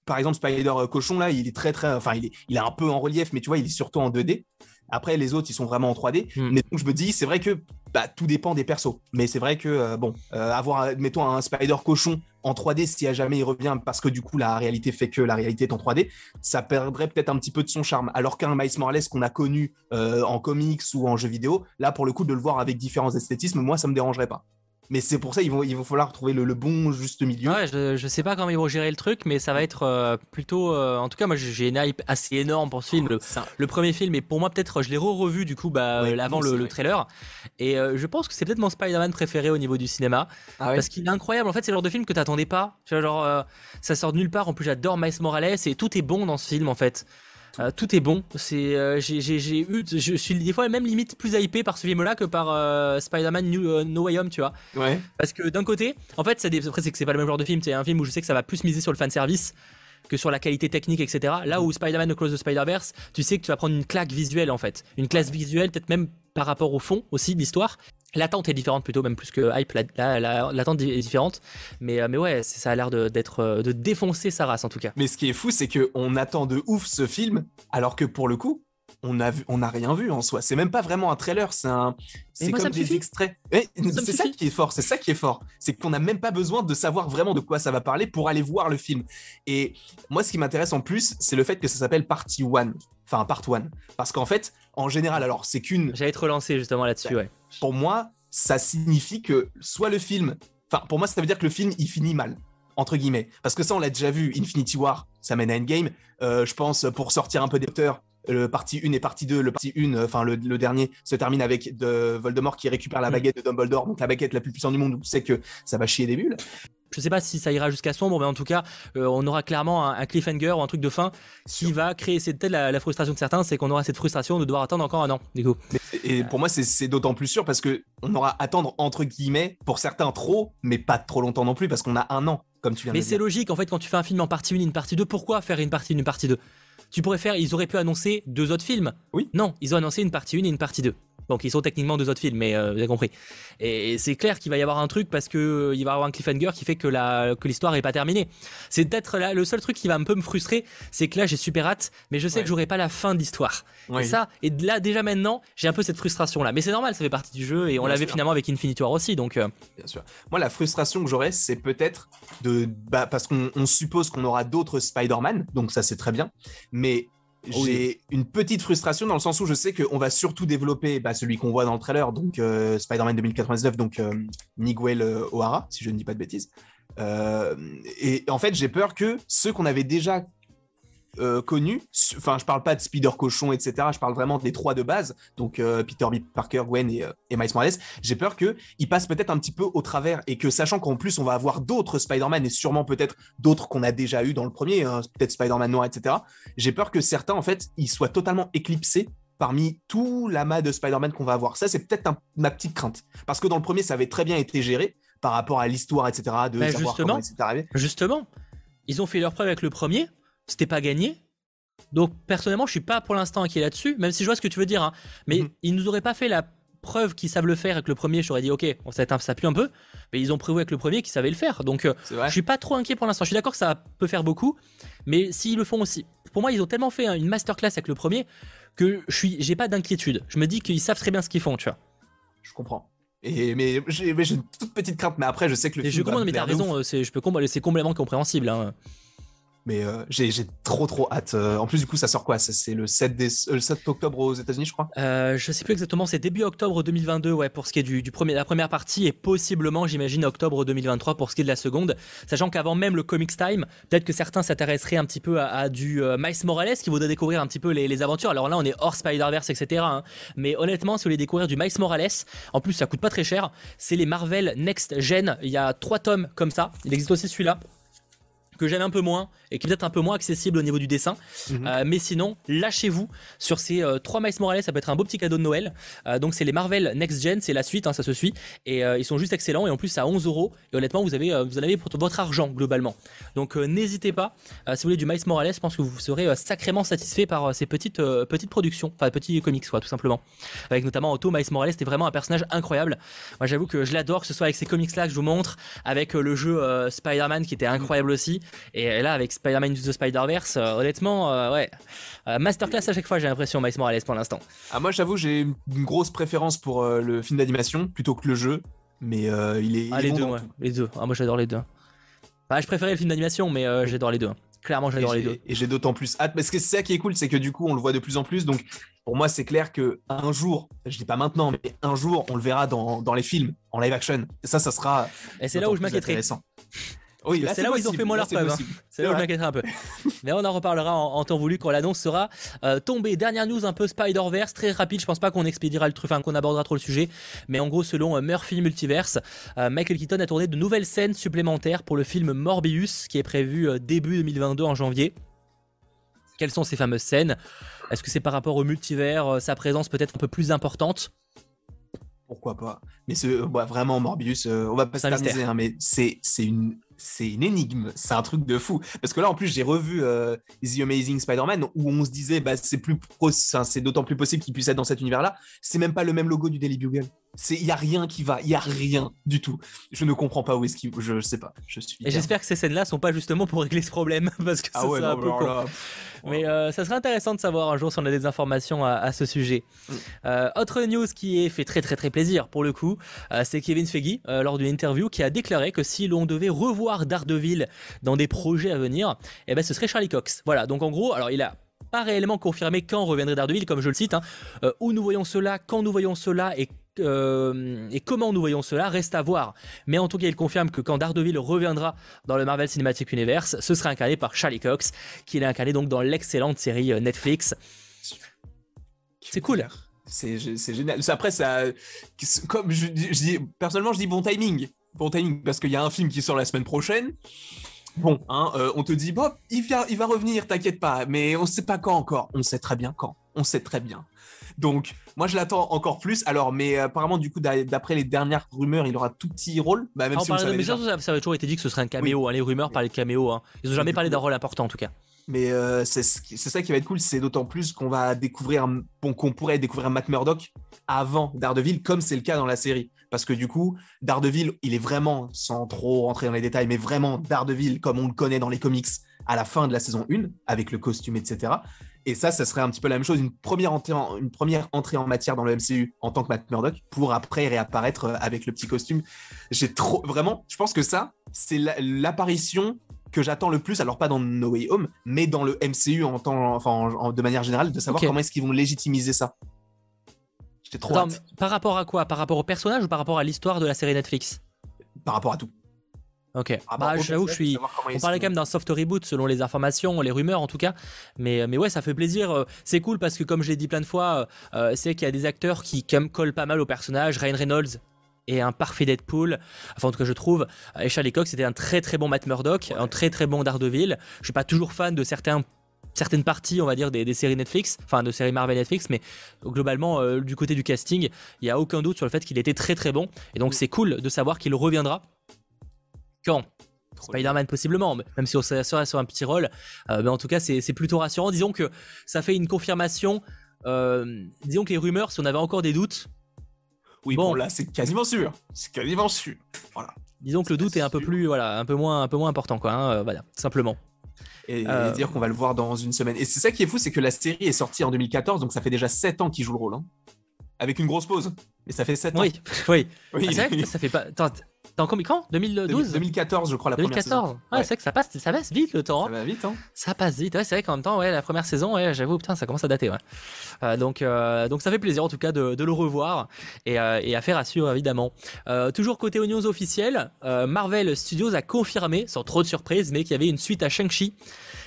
par exemple, Spider Cochon, là, il est très, très. Enfin, il est, il est un peu en relief, mais tu vois, il est surtout en 2D. Après, les autres, ils sont vraiment en 3D. Hmm. Mais donc, je me dis, c'est vrai que bah, tout dépend des persos. Mais c'est vrai que, euh, bon, euh, avoir, mettons, un Spider cochon en 3D, si à jamais il revient, parce que du coup, la réalité fait que la réalité est en 3D, ça perdrait peut-être un petit peu de son charme. Alors qu'un Miles Morales qu'on a connu euh, en comics ou en jeu vidéo, là, pour le coup, de le voir avec différents esthétismes, moi, ça me dérangerait pas. Mais c'est pour ça qu'il va falloir trouver le, bon juste milieu. Ouais, je, je sais pas comment ils vont gérer le truc, mais ça va être euh, plutôt. Euh, en tout cas, moi j'ai une hype assez énorme pour ce film. Le, premier film, et pour moi, peut-être, je l'ai re-revu du coup bah, avant le, trailer. Et euh, je pense que c'est peut-être mon Spider-Man préféré au niveau du cinéma. Ah parce qu'il est incroyable. En fait, c'est le genre de film que t'attendais pas. Tu vois, genre, ça sort de nulle part. En plus, j'adore Miles Morales et tout est bon dans ce film en fait. Euh, tout est bon. C'est, euh, j'ai eu, je suis des fois même limite plus hypé par ce film-là que par euh, Spider-Man No Way Home, tu vois. Ouais. Parce que d'un côté, en fait, c'est après c'est que c'est pas le même genre de film. C'est un film où je sais que ça va plus miser sur le fan service que sur la qualité technique, etc. Là où Spider-Man Across the Spider-Verse, tu sais que tu vas prendre une claque visuelle en fait, une classe visuelle peut-être même par rapport au fond aussi de l'histoire. L'attente est différente plutôt, même plus que hype. L'attente est différente, mais euh, mais ouais, ça a l'air de d'être euh, de défoncer sa race en tout cas. Mais ce qui est fou, c'est que on attend de ouf ce film, alors que pour le coup, on a vu, on n'a rien vu en soi. C'est même pas vraiment un trailer, c'est un, c'est comme des extraits. C'est ça qui est fort, c'est ça qui est fort, c'est qu'on n'a même pas besoin de savoir vraiment de quoi ça va parler pour aller voir le film. Et moi, ce qui m'intéresse en plus, c'est le fait que ça s'appelle Party One, enfin Part One, parce qu'en fait, en général, alors c'est qu'une. J'allais te relancer justement là-dessus, ouais. Pour moi, ça signifie que soit le film, enfin pour moi, ça veut dire que le film il finit mal entre guillemets. Parce que ça, on l'a déjà vu, Infinity War, ça mène à Endgame. Euh, je pense, pour sortir un peu des auteurs, le partie 1 et partie 2, le partie 1, enfin le, dernier, se termine avec de Voldemort qui récupère la mm. baguette de Dumbledore, donc la baguette la plus puissante du monde, où c'est que ça va chier des bulles. Je sais pas si ça ira jusqu'à sombre, mais en tout cas, euh, on aura clairement un, cliffhanger ou un truc de fin qui va créer. C'est peut-être la, frustration de certains, c'est qu'on aura cette frustration de devoir attendre encore un an, du coup. et pour moi, c'est d'autant plus sûr parce que on aura attendre entre guillemets pour certains trop, mais pas trop longtemps non plus parce qu'on a un an, comme tu viens mais de dire. Mais c'est logique en fait quand tu fais un film en partie 1 une partie 2, pourquoi faire une partie 1 une partie 2 tu pourrais faire, ils auraient pu annoncer deux autres films. Oui. Non, ils ont annoncé une partie 1 et une partie 2. Donc ils sont techniquement deux autres films, mais euh, vous avez compris. Et, c'est clair qu'il va y avoir un truc parce que euh, il va y avoir un cliffhanger qui fait que la que l'histoire est pas terminée. C'est peut-être le seul truc qui va un peu me frustrer, c'est que là j'ai super hâte, mais je sais que j'aurai pas la fin de l'histoire. Et ça, et là déjà maintenant, j'ai un peu cette frustration là. Mais c'est normal, ça fait partie du jeu et on l'avait finalement avec Infinity War aussi, donc. Euh. Bien sûr. Moi la frustration que j'aurais, c'est peut-être de bah, parce qu'on suppose qu'on aura d'autres Spider-Man, donc ça c'est très bien, mais j'ai une petite frustration dans le sens où je sais qu'on va surtout développer bah, celui qu'on voit dans le trailer, donc euh, Spider-Man 2099, donc euh, Miguel euh, O'Hara, si je ne dis pas de bêtises. et en fait, j'ai peur que ceux qu'on avait déjà euh, connus. Enfin, je parle pas de Spider Cochon, etc. Je parle vraiment des trois de base, donc euh, Peter B. Parker, Gwen et, euh, et Miles Morales. J'ai peur qu'ils passent peut-être un petit peu au travers et que, sachant qu'en plus, on va avoir d'autres Spider-Man et sûrement peut-être d'autres qu'on a déjà eu dans le premier, hein, peut-être Spider-Man noir, etc. J'ai peur que certains, en fait, ils soient totalement éclipsés parmi tout l'amas de Spider-Man qu'on va avoir. Ça, c'est peut-être ma petite crainte. Parce que dans le premier, ça avait très bien été géré par rapport à l'histoire, etc. De justement, justement, ils ont fait leur preuve avec le premier c'était pas gagné. Donc personnellement, je suis pas pour l'instant inquiet là-dessus, même si je vois ce que tu veux dire. Hein. Mais mhm. ils nous auraient pas fait la preuve qu'ils savent le faire avec le premier, j'aurais dit ok, ça, ça pue un peu, mais ils ont prouvé avec le premier qu'ils savaient le faire. Donc euh, je suis pas trop inquiet pour l'instant. Je suis d'accord que ça peut faire beaucoup, mais s'ils le font aussi, pour moi ils ont tellement fait une masterclass avec le premier que je suis, j'ai pas d'inquiétude. Je me dis qu'ils savent très bien ce qu'ils font, tu vois. Je comprends. Et, mais j'ai une toute petite crainte, mais après je sais que le et film. Je comprends, mais t'as raison, euh, je peux c'est complètement compréhensible. Hein. Mais euh, j'ai trop trop hâte. Euh, en plus, du coup, ça sort quoi? C'est le 7, des, 7 euh, octobre aux États-Unis, je crois? Euh, Je sais plus exactement, c'est début octobre 2022, ouais, pour ce qui est du, premier, la première partie, et possiblement, j'imagine, octobre 2023 pour ce qui est de la seconde. Sachant qu'avant même le Comics Time, peut-être que certains s'intéresseraient un petit peu à, du Miles Morales qui voudrait découvrir un petit peu les, aventures. Alors là, on est hors Spider-Verse, etc. Hein. Mais honnêtement, si vous voulez découvrir du Miles Morales, en plus, ça coûte pas très cher. C'est les Marvel Next Gen. Il y a trois tomes comme ça. Il existe aussi celui-là que j'aime un peu moins et qui est peut-être un peu moins accessible au niveau du dessin. Mhm. Euh, mais sinon, lâchez-vous sur ces euh, trois Miles Morales, ça peut être un beau petit cadeau de Noël. Euh, donc c'est les Marvel Next Gen, c'est la suite, hein, ça se suit. Et ils sont juste excellents et en plus à 11 euros. Et honnêtement, vous avez, vous en avez pour votre argent globalement. Donc n'hésitez pas, si vous voulez du Miles Morales, je pense que vous serez sacrément satisfait par ces petites, petites productions, enfin petits comics quoi, tout simplement. Avec notamment Otto, Miles Morales, c'était vraiment un personnage incroyable. Moi j'avoue que je l'adore, que ce soit avec ces comics là que je vous montre, avec le jeu Spider-Man qui était incroyable aussi. Et là avec Spider-Man the Spider-Verse, euh, honnêtement, euh, ouais. Euh, masterclass à chaque fois, j'ai l'impression, Miles Morales pour l'instant. Ah, moi, j'avoue, j'ai une grosse préférence pour le film d'animation plutôt que le jeu. Mais il est. Ah, les, deux, les deux, Ah, moi, j'adore les deux. Bah, je préférais le film d'animation, mais j'adore les deux. Clairement, j'adore les deux. Et j'ai d'autant plus hâte. Parce que c'est ça qui est cool, c'est que du coup, on le voit de plus en plus. Donc, pour moi, c'est clair que un jour, je dis pas maintenant, mais un jour, on le verra dans, dans les films, en live action. Et ça, ça sera. Et c'est là où je m'inquiéterais. Oui, c'est là où ils ont fait moins leur preuve. Hein. C'est là où je m'inquiéterai un peu. Mais on en reparlera en, temps voulu quand l'annonce sera euh, tombée. Dernière news un peu Spider-Verse, très rapide. Je pense pas qu'on expédiera le truc, enfin qu'on abordera trop le sujet. Mais en gros, selon euh, Murphy Multiverse, euh, Michael Keaton a tourné de nouvelles scènes supplémentaires pour le film Morbius qui est prévu début 2022 en janvier. Quelles sont ces fameuses scènes? Est-ce que c'est par rapport au multivers, sa présence peut-être un peu plus importante? Pourquoi pas? Mais ce, bah, vraiment, Morbius, on va pas s'amuser, hein, mais c'est une c'est une énigme, c'est un truc de fou. Parce que là, en plus, j'ai revu euh, The Amazing Spider-Man où on se disait, bah, c'est plus, c'est d'autant plus possible qu'il puisse être dans cet univers-là. C'est même pas le même logo du Daily Bugle. Il y a rien qui va, il y a rien du tout. Je ne comprends pas où est-ce qu'il, je, sais pas. Je suis. Et j'espère que ces scènes-là sont pas justement pour régler ce problème parce que ah ouais, un peu con. Mais euh, ça serait intéressant de savoir un jour si on a des informations à, ce sujet. Mm. Euh, autre news qui est fait très très très plaisir pour le coup, c'est Kevin Feige lors d'une interview qui a déclaré que si l'on devait revoir d'Ardeville dans des projets à venir, eh ben ce serait Charlie Cox. Voilà, donc en gros, alors il a pas réellement confirmé quand reviendrait Daredevil, comme je le cite. Hein. Euh, où nous voyons cela, quand nous voyons cela et, euh, et comment nous voyons cela reste à voir. Mais en tout cas, il confirme que quand Daredevil reviendra dans le Marvel Cinematic Universe, ce sera incarné par Charlie Cox, qui est incarné donc dans l'excellente série euh, Netflix. C'est cool. C'est génial. Après, ça, comme je, je, dis, personnellement, je dis bon timing bon timing parce qu'il y a un film qui sort la semaine prochaine. Bon, hein, euh, on te dit, bon, il, vient, il va revenir, t'inquiète pas, mais on ne sait pas quand encore. On sait très bien quand. On sait très bien. Donc, moi, je l'attends encore plus. Alors, mais apparemment, du coup, d'après les dernières rumeurs, il aura tout petit rôle. Bah, même ah, si on mais ça, ça, avait toujours été dit que ce serait un caméo. Hein, les rumeurs parlaient de caméo. Hein. Ils n'ont jamais parlé d'un rôle important, en tout cas. Mais euh, c'est ça qui va être cool, c'est d'autant plus qu'on va découvrir, qu'on pourrait découvrir Matt Murdock avant Daredevil, comme c'est le cas dans la série. Parce que du coup, Daredevil, il est vraiment, sans trop rentrer dans les détails, mais vraiment Daredevil comme on le connaît dans les comics à la fin de la saison 1, avec le costume, etc. Et ça, ça serait un petit peu la même chose, une première entrée en, une première entrée en matière dans le MCU en tant que Matt Murdock, pour après réapparaître euh, avec le petit costume. J'ai trop, vraiment, je pense que ça, c'est l'apparition que j'attends le plus, alors pas dans No Way Home, mais dans le MCU en temps, enfin, de manière générale, de savoir comment est-ce qu'ils vont légitimiser ça. J'étais trop Par rapport à quoi? Par rapport au personnage ou par rapport à l'histoire de la série Netflix? Par rapport à tout. Ok. bah, j'avoue que je suis. On parlait quand même d'un soft reboot selon les informations, les rumeurs en tout cas. Mais, mais ouais, ça fait plaisir. Euh, c'est cool parce que, comme je l'ai dit plein de fois, euh, c'est qu'il y a des acteurs qui collent pas mal au personnage. Ryan Reynolds, et un parfait Deadpool. Enfin, en tout cas, je trouve. Et Charlie Cox, c'était un très très bon Matt Murdock, un très très bon Daredevil. Je suis pas toujours fan de certains certaines parties, on va dire, des, séries Netflix, enfin de séries Marvel Netflix, mais globalement, euh, du côté du casting, il n'y a aucun doute sur le fait qu'il était très très bon. Et donc, c'est cool de savoir qu'il reviendra. Quand Spider-Man possiblement, même si on serait sur un petit rôle. Euh, mais en tout cas, c'est plutôt rassurant. Disons que ça fait une confirmation. Euh, disons que les rumeurs, si on avait encore des doutes, Oui, bon, là, c'est quasiment sûr. C'est quasiment sûr. Voilà. Disons que le doute est un peu plus, voilà, un peu moins, un peu moins important, quoi. Hein, voilà, simplement. Et, euh. dire qu'on va le voir dans une semaine. Et c'est ça qui est fou, c'est que la série est sortie en 2014, donc ça fait déjà 7 ans qu'il joue le rôle. Hein. Avec une grosse pause. Mais ça fait 7 ans. Oui, oui. oui. Ah, vrai ça fait pas. En combien quand? 2012 2014, je crois, la 2014. première saison. Ouais, c'est vrai que ça passe, ça passe vite le temps. Ça va vite, hein. Ça passe vite. Ouais, c'est vrai qu'en même temps, ouais, la première saison, ouais, j'avoue, putain, ça commence à dater. Ouais. Euh, donc, euh, donc ça fait plaisir en tout cas de, de le revoir et, euh, et affaire à suivre évidemment. Euh, toujours côté news officiel, Marvel Studios a confirmé, sans trop de surprise, mais qu'il y avait une suite à Shang-Chi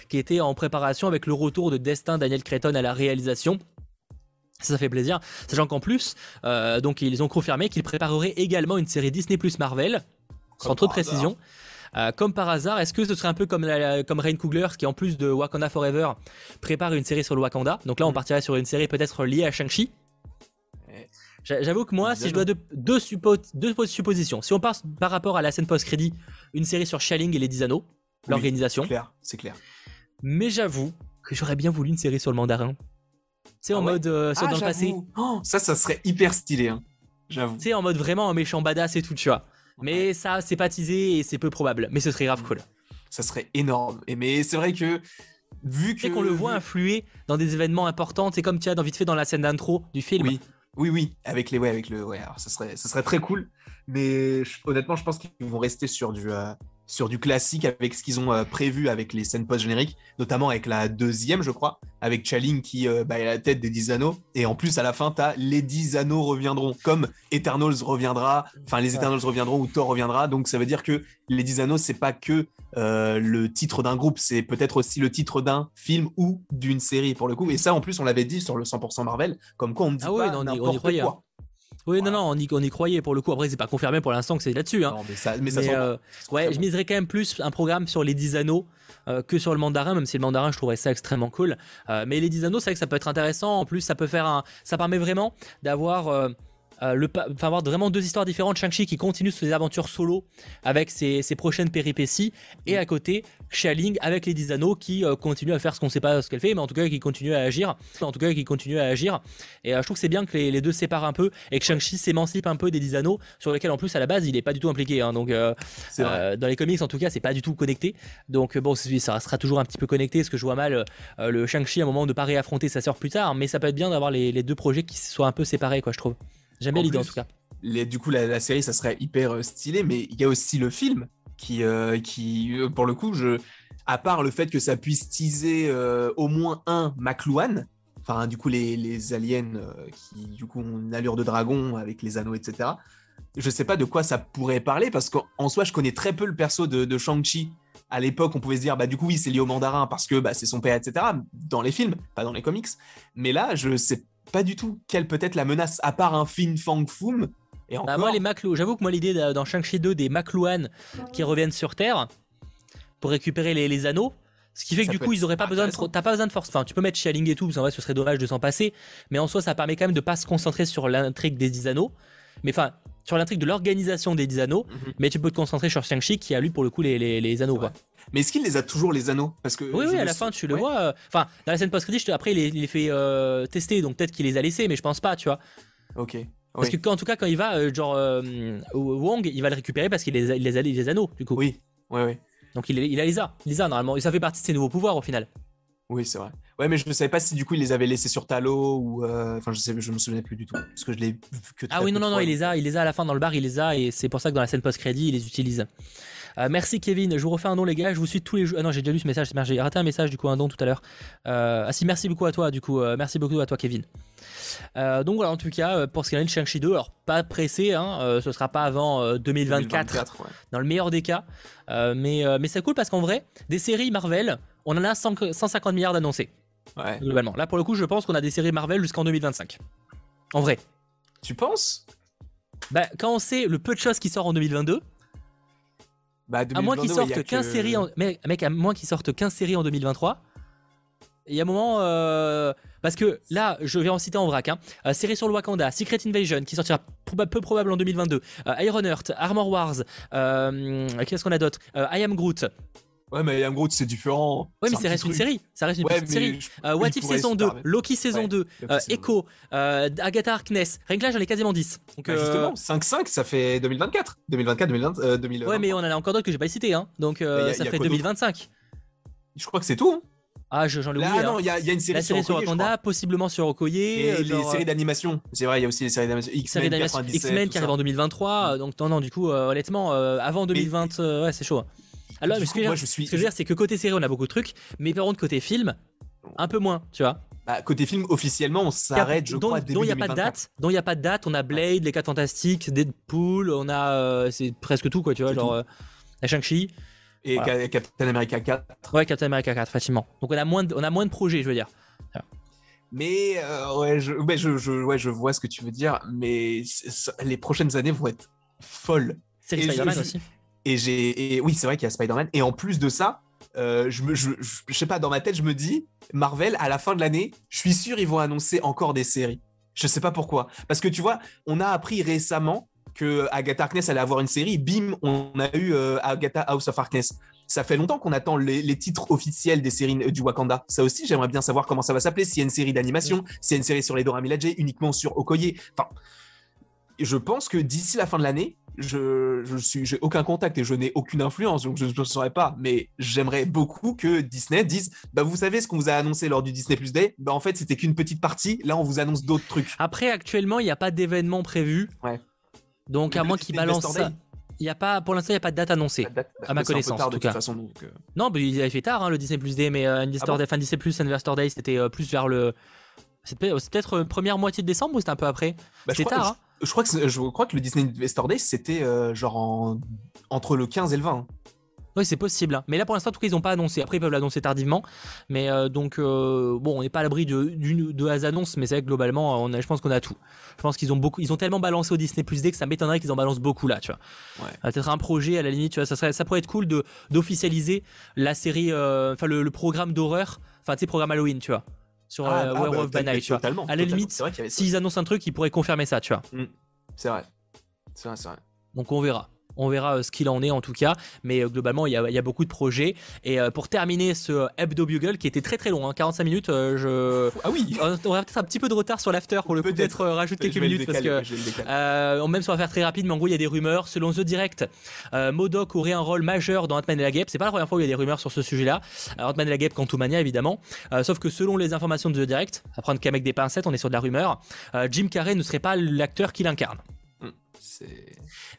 qui était en préparation avec le retour de Destin Daniel Cretton à la réalisation. Ça, fait plaisir, sachant qu'en plus, euh, donc ils ont confirmé qu'ils prépareraient également une série Disney Plus Marvel, sans trop de précision. Euh, comme par hasard, est-ce que ce serait un peu comme, la, comme Rain Coogler, qui en plus de Wakanda Forever prépare une série sur le Wakanda? Donc là, on mm. partirait sur une série peut-être liée à Shang-Chi. J'avoue que moi, si je dois deux, deux, suppositions, si on passe par rapport à la scène post-crédit, une série sur Shaling et les 10 anneaux, l'organisation. C'est clair, c'est clair. Mais j'avoue que j'aurais bien voulu une série sur le mandarin. C'est en ah mode euh, ah, dans le passé. Oh, ça, ça serait hyper stylé, hein. j'avoue. C'est en mode vraiment un méchant badass et tout, tu vois. Mais ça, c'est pas teasé et c'est peu probable. Mais ce serait grave cool. Ça serait énorme. Et mais c'est vrai que vu que qu'on le voit influer dans des événements importants, c'est comme tu as dans vite fait dans la scène d'intro du film. Oui. Oui, oui, avec les, ouais, avec le, ouais, alors ça serait, ça serait très cool. Mais honnêtement, je pense qu'ils vont rester sur du, euh, sur du classique avec ce qu'ils ont euh, prévu avec les scènes post-génériques, notamment avec la deuxième, je crois, avec Chaling qui euh, bah, est à la tête des 10 anneaux. Et en plus, à la fin, t'as les 10 anneaux reviendront, comme Eternals reviendra, enfin les Eternals reviendront ou Thor reviendra. Donc ça veut dire que les 10 anneaux, c'est pas que euh, le titre d'un groupe, c'est peut-être aussi le titre d'un film ou d'une série pour le coup. Et ça, en plus, on l'avait dit sur le 100% Marvel, comme quoi on ne dit ah pas non, on y, quoi. Oui, non, non, on y, on y, croyait pour le coup. Après, c'est pas confirmé pour l'instant que c'est là-dessus. Hein. mais ça, mais ça euh, ouais, je miserais quand même plus un programme sur les 10 anneaux euh, que sur le mandarin, même si le mandarin, je trouverais ça extrêmement cool. Euh, mais les 10 anneaux, c'est vrai que ça peut être intéressant. En plus, ça peut faire un. Ça permet vraiment d'avoir euh, le, enfin, avoir vraiment deux histoires différentes. Shang-Chi qui continue ses aventures solo avec ses, prochaines péripéties, et à côté, Xialing avec les 10 anneaux qui euh, continue à faire ce qu'on sait pas ce qu'elle fait, mais en tout cas qui continue à agir. En tout cas, qui continue à agir. Et euh, je trouve que c'est bien que les, deux séparent un peu et que Shang-Chi s'émancipe un peu des 10 anneaux sur lesquels en plus à la base il est pas du tout impliqué. Hein. donc dans les comics en tout cas, c'est pas du tout connecté. Donc bon, ça sera toujours un petit peu connecté. Ce que je vois mal le Shang-Chi à un moment de pas réaffronter sa sœur plus tard, mais ça peut être bien d'avoir les, les deux projets qui soient un peu séparés, quoi, je trouve. J'aime bien l'idée en tout cas. du coup, la, série, ça serait hyper euh, stylé, mais il y a aussi le film qui, euh, qui euh, pour le coup, je, à part le fait que ça puisse teaser au moins un McLuhan, enfin, du coup, les, les aliens qui, du coup, ont une allure de dragon avec les anneaux, etc. Je sais pas de quoi ça pourrait parler parce qu'en soi, je connais très peu le perso de, de Shang-Chi. À l'époque, on pouvait se dire, bah, du coup, oui, c'est lié au mandarin parce que bah, c'est son père, etc. Dans les films, pas dans les comics. Mais là, je sais pas du tout quelle peut être la menace à part un Fin Fang Foom. Et bah, moi, les j'avoue que moi, l'idée dans Shang-Chi 2 des McLuhan qui reviennent sur Terre pour récupérer les, anneaux. Ce qui fait que du coup, ils auraient pas besoin de, t'as pas besoin de force. Enfin, tu peux mettre Xialing et tout, parce qu'en vrai, ce serait dommage de s'en passer. Mais en soi, ça permet quand même de pas se concentrer sur l'intrigue des 10 anneaux. Mais enfin, sur l'intrigue de l'organisation des 10 anneaux. Mhm. Mais tu peux te concentrer sur Shang-Chi qui a lui, pour le coup, les, les, anneaux, quoi. Mais est-ce qu'il les a toujours les anneaux? Parce que oui, oui, à la fin tu le vois. Euh, enfin, dans la scène post-crédit, après il les, fait euh, tester, donc peut-être qu'il les a laissés, mais je pense pas, tu vois. Ok. Parce que en tout cas, quand il va, euh, genre Wong, il va le récupérer parce qu'il les, les a les anneaux, du coup. Oui, oui, oui. Donc il, il a les a, il les a normalement. Et ça fait partie de ses nouveaux pouvoirs au final. Oui, c'est vrai. Ouais, mais je ne savais pas si du coup il les avait laissés sur Talo ou. Enfin, je je me souvenais plus du tout. Parce que je l'ai vu que. Ah oui, non, non, non, il les a, il les a à la fin dans le bar, il les a, et c'est pour ça que dans la scène post-crédit, il les utilise. Euh, merci Kevin, je vous refais un don les gars, je vous suis tous les jours. Ah non, j'ai déjà lu ce message, j'ai raté un message du coup, un don tout à l'heure. Euh, ah si, merci beaucoup à toi du coup, euh, merci beaucoup à toi Kevin. donc voilà, en tout cas, pour ce qui est de Shang-Chi 2, alors pas pressé, hein, ce sera pas avant 2024, dans le meilleur des cas. mais mais c'est cool parce qu'en vrai, des séries Marvel, on en a 150 milliards d'annoncés. Ouais. Globalement. Là pour le coup, je pense qu'on a des séries Marvel jusqu'en 2025. En vrai. Tu penses? Bah, quand on sait le peu de choses qui sortent en 2022, bah, à moins qu'ils sortent 15 séries, en... mec, mec, à moins qu'ils sortent 15 séries en 2023. Il y a un moment, euh, parce que là, je vais en citer en vrac. Hein. Euh, série sur le Wakanda, Secret Invasion, qui sortira peu probable en 2022. Euh, Iron Heart, Armor Wars, qu'est-ce qu'on a d'autre? I Am Groot. Ouais, mais en gros, c'est différent. Ouais, mais ça reste une série. Ça reste une petite série. Euh, What If saison 2, Loki saison 2, euh, Echo, euh, Agatha Harkness. Rien que là, j'en ai quasiment 10. Donc, bah, justement, 5-5, ça fait 2024. 2024, 2020, 2020. Ouais, mais on en a encore d'autres que j'ai pas cité. Hein. Donc, ça fait 2025. Je crois que c'est tout. Hein. Ah, j'en ai oublié. Ah non, il y, a une série, la série sur Wakanda, possiblement sur Okoye. Et les séries d'animation. C'est vrai, il y a aussi les séries d'animation. X-Men qui arrive en 2023. Donc, non, non, du coup, honnêtement, avant 2020, ouais, c'est chaud. Alors, ce, que, je suis... ce que je veux dire, c'est que côté série, on a beaucoup de trucs, mais par contre, côté film, un peu moins, tu vois. Bah, côté film, officiellement, on s'arrête, je crois, début dont il n'y a pas de date. Dont il y a pas de date. On a Blade, Les 4 Fantastiques, Deadpool, on a. Euh, c'est presque tout, quoi, tu vois. genre, euh, la Shang-Chi. Et Captain America 4. Ouais, Captain America 4, facilement. Donc on a moins de, on a moins de projets, je veux dire. Mais euh, ouais, je, je, ouais, je vois ce que tu veux dire, mais les prochaines années vont être folles. C'est Spider-Man aussi. Et j'ai, oui, c'est vrai qu'il y a Spider-Man. Et en plus de ça, euh, je, me, je, sais pas, dans ma tête, je me dis, Marvel, à la fin de l'année, je suis sûr ils vont annoncer encore des séries. Je sais pas pourquoi. Parce que tu vois, on a appris récemment que Agatha Harkness allait avoir une série. Bim, on a eu euh, Agatha House of Harkness. Ça fait longtemps qu'on attend les, titres officiels des séries du Wakanda. Ça aussi, j'aimerais bien savoir comment ça va s'appeler. S'il y a une série d'animation, s'il y a une série sur les Dora Milaje, uniquement sur Okoye. Enfin, je pense que d'ici la fin de l'année, je, je suis, j'ai aucun contact et je n'ai aucune influence, donc je ne saurais pas. Mais j'aimerais beaucoup que Disney dise, bah vous savez ce qu'on vous a annoncé lors du Disney Plus Day, bah en fait c'était qu'une petite partie. Là on vous annonce d'autres trucs. Après actuellement il n'y a pas d'événement prévu. Ouais. Donc à moins qu'ils balancent ça. Il y a pas, pour l'instant, il n'y a pas de date annoncée, à ma connaissance. en tout cas. Façon, donc, euh. Non, mais il avait fait tard, hein, le Disney Plus Day, mais euh, Investor ah Day, fin Disney Plus, Investor Day, c'était euh, plus vers le. C'était peut-être première moitié de décembre ou c'était un peu après? Bah, C'était tard. Je crois que je crois que le Disney Investor Day c'était euh, genre entre le 15 et le 20. Hein. Oui, c'est possible. Hein. Mais là, pour l'instant, en tout cas, ils n'ont pas annoncé. Après, ils peuvent l'annoncer tardivement. Mais euh, donc, euh, bon, on n'est pas à l'abri de, de, de annonces, mais c'est vrai que globalement, on je pense qu'on a tout. Je pense qu'ils ont beaucoup, ils ont tellement balancé au Disney Plus D que ça m'étonnerait qu'ils en balancent beaucoup là, tu vois. Peut-être un projet à la limite, tu vois, ça, serait, ça pourrait être cool d'officialiser la série, enfin le, programme d'horreur, enfin tu sais, programme Halloween, tu vois sur ah, ah Werewolf bah, by Night. À la limite, s'ils annoncent un truc, ils pourraient confirmer ça, tu vois. Mm. C'est vrai. C'est vrai, c'est vrai. Donc on verra. On verra euh, ce qu'il en est en tout cas, mais euh, globalement il y, a, beaucoup de projets. Et euh, pour terminer ce Hebdo Bugle qui était très très long, 45 hein, minutes, je... ah oui, on aura peut-être un petit peu de retard sur l'after pour le peut peut-être rajouter quelques minutes parce que même si on va faire très rapide, mais en gros il y a des rumeurs. Selon The Direct, Modoc aurait un rôle majeur dans Ant-Man et la Guêpe. C'est pas la première fois où il y a des rumeurs sur ce sujet-là. Ant-Man et la Guêpe, Quantumania évidemment. sauf que selon les informations de The Direct, à prendre qu'avec des pincettes, on est sur de la rumeur. Jim Carrey ne serait pas l'acteur qui l'incarne.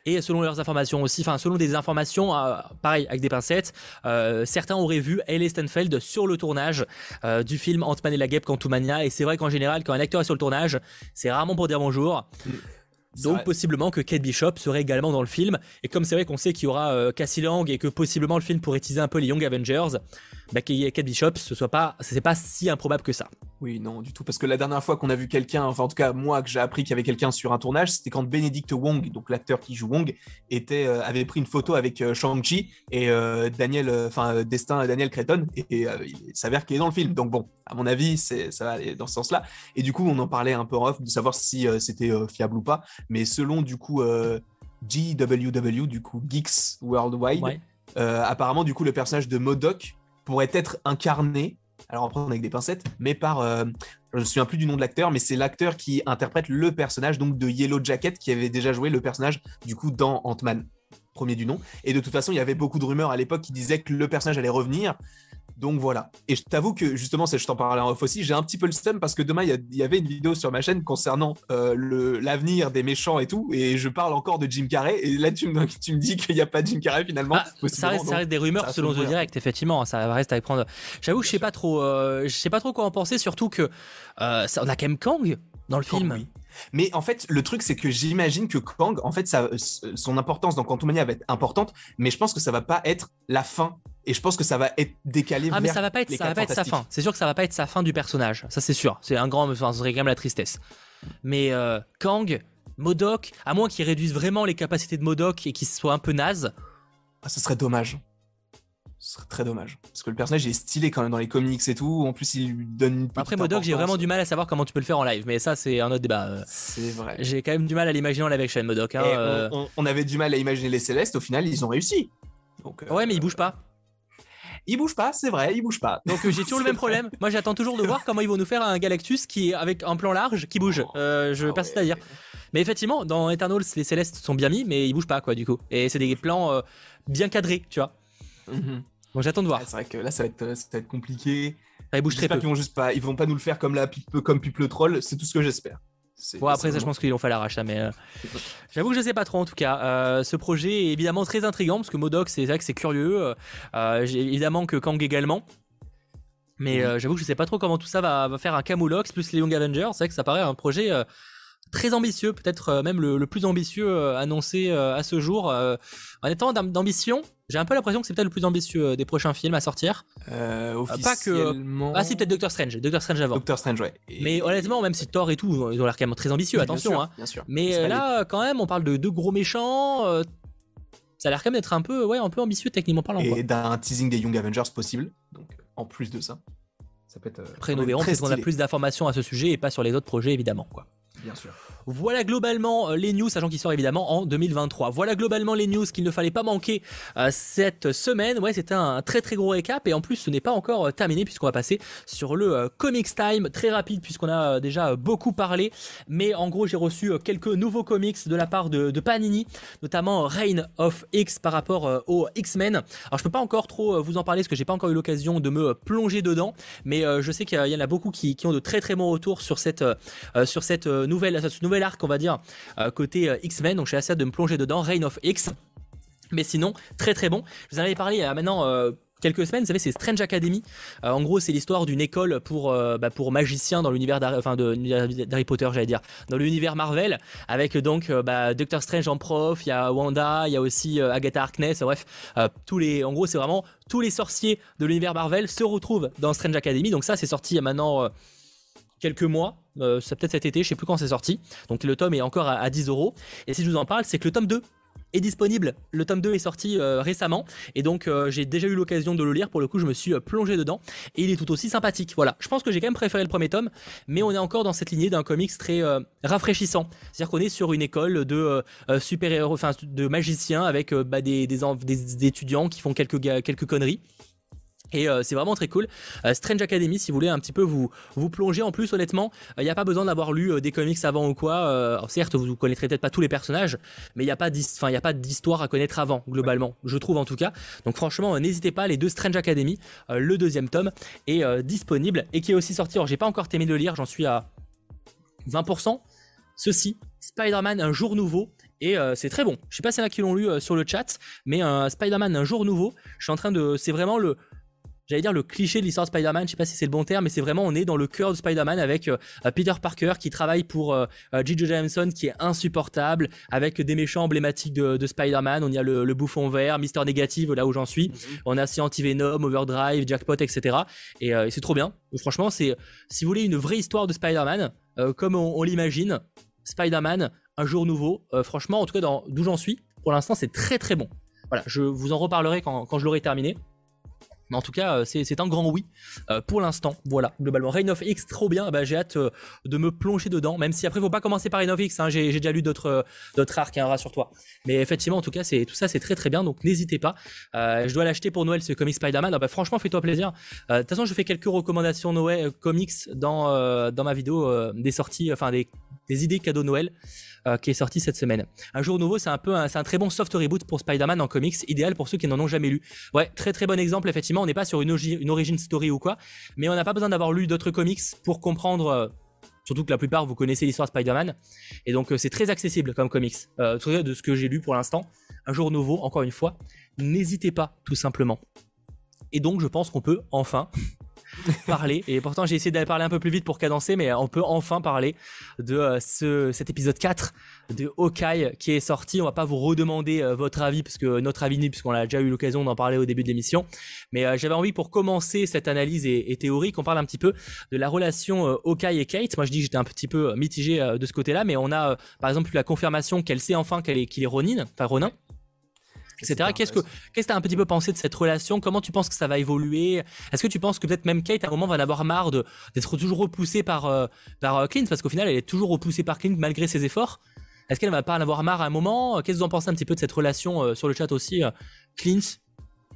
Et selon leurs informations aussi, enfin selon des informations, euh, pareil avec des pincettes, euh, certains auraient vu Hayley Stenfeld sur le tournage euh, du film Ant-Man et la Guêpe Quantumania. Et c'est vrai qu'en général, quand un acteur est sur le tournage, c'est rarement pour dire bonjour. Mm. Donc possiblement que Kate Bishop serait également dans le film. Et comme c'est vrai qu'on sait qu'il y aura Cassie Lang et que possiblement le film pourrait utiliser un peu les Young Avengers, bah, qu'il y ait Kate Bishop, ce soit pas, c'est pas si improbable que ça. Oui, non, du tout. Parce que la dernière fois qu'on a vu quelqu'un, enfin en tout cas moi que j'ai appris qu'il y avait quelqu'un sur un tournage, c'était quand Benedict Wong, donc l'acteur qui joue Wong, était, euh, avait pris une photo avec euh, Shang-Chi et euh, Daniel, enfin Destin Daniel Cretton, et, il s'avère qu'il est dans le film. Donc bon, à mon avis, c'est, ça va aller dans ce sens-là. Et du coup, on en parlait un peu off de savoir si c'était fiable ou pas. Mais selon du coup GWW, du coup Geeks Worldwide, apparemment du coup le personnage de Modoc pourrait être incarné, alors on prend avec des pincettes, mais par, euh, je ne me souviens plus du nom de l'acteur, mais c'est l'acteur qui interprète le personnage donc de Yellow Jacket qui avait déjà joué le personnage du coup dans Ant-Man, premier du nom. Et de toute façon, il y avait beaucoup de rumeurs à l'époque qui disaient que le personnage allait revenir. Donc voilà. Et je t'avoue que justement, je t'en parlais en off aussi, j'ai un petit peu le seum parce que demain, il y, avait une vidéo sur ma chaîne concernant euh, l'avenir des méchants et tout. Et je parle encore de Jim Carrey. Et là, tu me, tu me dis qu'il n'y a pas de Jim Carrey finalement. Ah, ça, reste, ça, reste, des rumeurs selon The Direct, effectivement. Ça reste à prendre. J'avoue que je sais pas trop, euh, je sais pas trop quoi en penser, surtout que euh, ça, on a quand même Kang dans le film. Mais en fait, le truc, c'est que j'imagine que Kang, en fait, ça, son importance dans Quantumania va être importante, mais je pense que ça va pas être la fin et je pense que ça va être décalé. Ah, mais ça va pas être, ça va pas être sa fin. C'est sûr que ça va pas être sa fin du personnage. Ça, c'est sûr. C'est un grand. Enfin, ce serait quand même la tristesse. Mais euh, Kang, Modoc, à moins qu'il réduise vraiment les capacités de Modoc et qu'il soit un peu naze. Ah, ce serait dommage. Ce serait très dommage. Parce que le personnage est stylé quand même dans les comics et tout. En plus, il lui donne une Après, Modoc, j'ai vraiment du mal à savoir comment tu peux le faire en live. Mais ça, c'est un autre débat. C'est vrai. J'ai quand même du mal à l'imaginer en live action, Modoc. Hein, euh. on, avait du mal à imaginer les Célestes. Au final, ils ont réussi. Donc, euh, ouais, mais il bouge pas. Il bouge pas, c'est vrai, il bouge pas. Donc j'ai toujours le même problème. Moi j'attends toujours de voir comment ils vont nous faire un Galactus qui est avec un plan large qui bouge. je ah persiste à dire. Mais effectivement, dans Eternals, les célestes sont bien mis, mais ils bougent pas quoi du coup. Et c'est des plans bien cadrés, tu vois. Mhm. Donc j'attends de voir. c'est vrai que là ça va être, ça va être compliqué. Ça bouge très peu. Ils vont juste pas, ils vont pas nous le faire comme la comme pipe le troll. C'est tout ce que j'espère. Bon après ça je pense qu'ils l'ont fait à l'arrache ça mais euh, j'avoue que je sais pas trop en tout cas. Euh, ce projet est évidemment très intrigant parce que Modoc c'est vrai que c'est curieux. Euh, évidemment que Kang également. Mais j'avoue que je sais pas trop comment tout ça va, faire un Camoulox plus les Young Avengers. C'est vrai que ça paraît un projet très ambitieux peut-être même le, plus ambitieux annoncé à ce jour en étant d'ambition j'ai un peu l'impression que c'est peut-être le plus ambitieux euh, des prochains films à sortir. Euh, officiellement... Pas que. Ah, si, peut-être Doctor Strange. Doctor Strange avant. Doctor Strange, ouais. Mais honnêtement, même si Thor et tout, ils ont l'air quand même très ambitieux, attention. hein. bien sûr. Mais euh, là, quand même, on parle de deux gros méchants. ça a l'air quand même d'être un peu, ouais, un peu ambitieux techniquement parlant. Et d'un teasing des Young Avengers possible. Donc, en plus de ça, ça peut être. Après, nous verrons, parce qu'on a plus d'informations à ce sujet et pas sur les autres projets, évidemment. Quoi. Bien sûr. Voilà globalement euh, les news, sachant qu'ils sortent évidemment en 2023. Voilà globalement les news qu'il ne fallait pas manquer euh, cette semaine. Ouais, c'était un très très gros récap et en plus ce n'est pas encore euh, terminé puisqu'on va passer sur le Comics Time très rapide puisqu'on a déjà beaucoup parlé. Mais en gros, j'ai reçu quelques nouveaux comics de la part de, Panini, notamment Reign of X par rapport aux X-Men. Alors je peux pas encore trop vous en parler parce que j'ai pas encore eu l'occasion de me plonger dedans, mais je sais qu'il y en a beaucoup qui, ont de très très bons retours sur cette sur nouvelle, cette nouvelle arc, on va dire, euh, côté euh, X-Men. Donc, j'ai assez hâte de me plonger dedans. Reign of X. Mais sinon, très très bon. Je vous en avais parlé il y a maintenant euh, quelques semaines, vous savez, c'est Strange Academy. en gros, c'est l'histoire d'une école pour, bah, pour magiciens dans l'univers d'Harry Potter, j'allais dire, dans l'univers Marvel, avec donc bah, Doctor Strange en prof, il y a Wanda, il y a aussi Agatha Harkness, bref, tous les, en gros, c'est vraiment tous les sorciers de l'univers Marvel se retrouvent dans Strange Academy. Donc ça, c'est sorti maintenant quelques mois, euh, c'est peut-être cet été, je sais plus quand c'est sorti. Donc le tome est encore à, 10 euros. Et si je vous en parle, c'est que le tome 2 est disponible. Le tome 2 est sorti euh, récemment et donc euh, j'ai déjà eu l'occasion de le lire. Pour le coup, je me suis plongé dedans et il est tout aussi sympathique. Voilà, je pense que j'ai quand même préféré le premier tome, mais on est encore dans cette lignée d'un comics très rafraîchissant. C'est-à-dire qu'on est sur une école de super-héros, enfin de magiciens avec bah, des, des, étudiants qui font quelques, quelques conneries. Et euh, c'est vraiment très cool. Euh, Strange Academy, si vous voulez un petit peu vous, plonger en plus, honnêtement, il euh, n'y a pas besoin d'avoir lu des comics avant ou quoi. certes, vous ne connaîtrez peut-être pas tous les personnages, mais il n'y a pas d'histoire à connaître avant, globalement, je trouve en tout cas. Donc franchement, n'hésitez pas, les deux Strange Academy, le deuxième tome est disponible et qui est aussi sorti. Alors j'ai pas encore terminé de le lire, j'en suis à 20%. Ceci, Spider-Man, un jour nouveau, et c'est très bon. Je sais pas si y en a qui l'ont lu sur le chat, mais Spider-Man un jour nouveau, je suis en train de c'est vraiment le j'allais dire le cliché de l'histoire de Spider-Man, je sais pas si c'est le bon terme, mais c'est vraiment on est dans le cœur de Spider-Man avec euh, Peter Parker qui travaille pour euh, euh Jameson qui est insupportable, avec des méchants emblématiques de, Spider-Man. On y a le, bouffon vert, Mister Négative là où j'en suis. Mhm. On a Anti-Venom, Overdrive, Jackpot, etc. Et, c'est trop bien. franchement, c'est si vous voulez une vraie histoire de Spider-Man, comme on, l'imagine, Spider-Man, un jour nouveau. franchement, en tout cas, d'où j'en suis, pour l'instant, c'est très très bon. Voilà, je vous en reparlerai quand, quand je l'aurai terminé. Mais en tout cas, euh, c'est un grand oui euh, pour l'instant. Voilà, globalement. Reign of X, trop bien. Bah, j'ai hâte euh, de me plonger dedans. Même si après, faut pas commencer par Reign of X. Hein. J'ai déjà lu d'autres arcs, hein, rassure-toi. Mais effectivement, en tout cas, tout ça, c'est très très bien. Donc n'hésitez pas. je dois l'acheter pour Noël, ce comic Spider-Man. Ah, bah, franchement, fais-toi plaisir. De toute façon, je fais quelques recommandations Noël comics dans dans ma vidéo des sorties, enfin des, des idées cadeaux Noël. Euh, qui est sorti cette semaine. Un jour nouveau, c'est un peu, c'est un très bon soft reboot pour Spider-Man en comics, idéal pour ceux qui n'en ont jamais lu. Ouais, très très bon exemple. Effectivement, on n'est pas sur une, une origin story ou quoi, mais on n'a pas besoin d'avoir lu d'autres comics pour comprendre. Euh, surtout que la plupart vous connaissez l'histoire de Spider-Man, et donc euh, c'est très accessible comme comics. de ce que j'ai lu pour l'instant, un jour nouveau, encore une fois, n'hésitez pas tout simplement. Et donc je pense qu'on peut enfin parler. Et pourtant, j'ai essayé d'aller parler un peu plus vite pour cadencer, mais on peut enfin parler de euh, ce, cet épisode 4 de Hawkeye qui est sorti. On va pas vous redemander euh, votre avis, parce que notre avis, puisqu'on a déjà eu l'occasion d'en parler au début de l'émission. Mais euh, j'avais envie, pour commencer cette analyse et, théorie, qu'on parle un petit peu de la relation Hawkeye et Kate. Moi, je dis que j'étais un petit peu mitigé de ce côté-là, mais on a, par exemple, la confirmation qu'elle sait enfin qu'elle est, qu'il est Ronin, enfin Ronin etc. Qu'est-ce que qu'est-ce que tu as un petit peu pensé de cette relation? Comment tu penses que ça va évoluer? Est-ce que tu penses que peut-être même Kate à un moment va en avoir marre d'être toujours repoussée par euh, par euh, Clint? Parce qu'au final elle est toujours repoussée par Clint malgré ses efforts. Est-ce qu'elle va pas en avoir marre à un moment? Qu'est-ce que vous en pensez un petit peu de cette relation euh, sur le chat aussi Clint,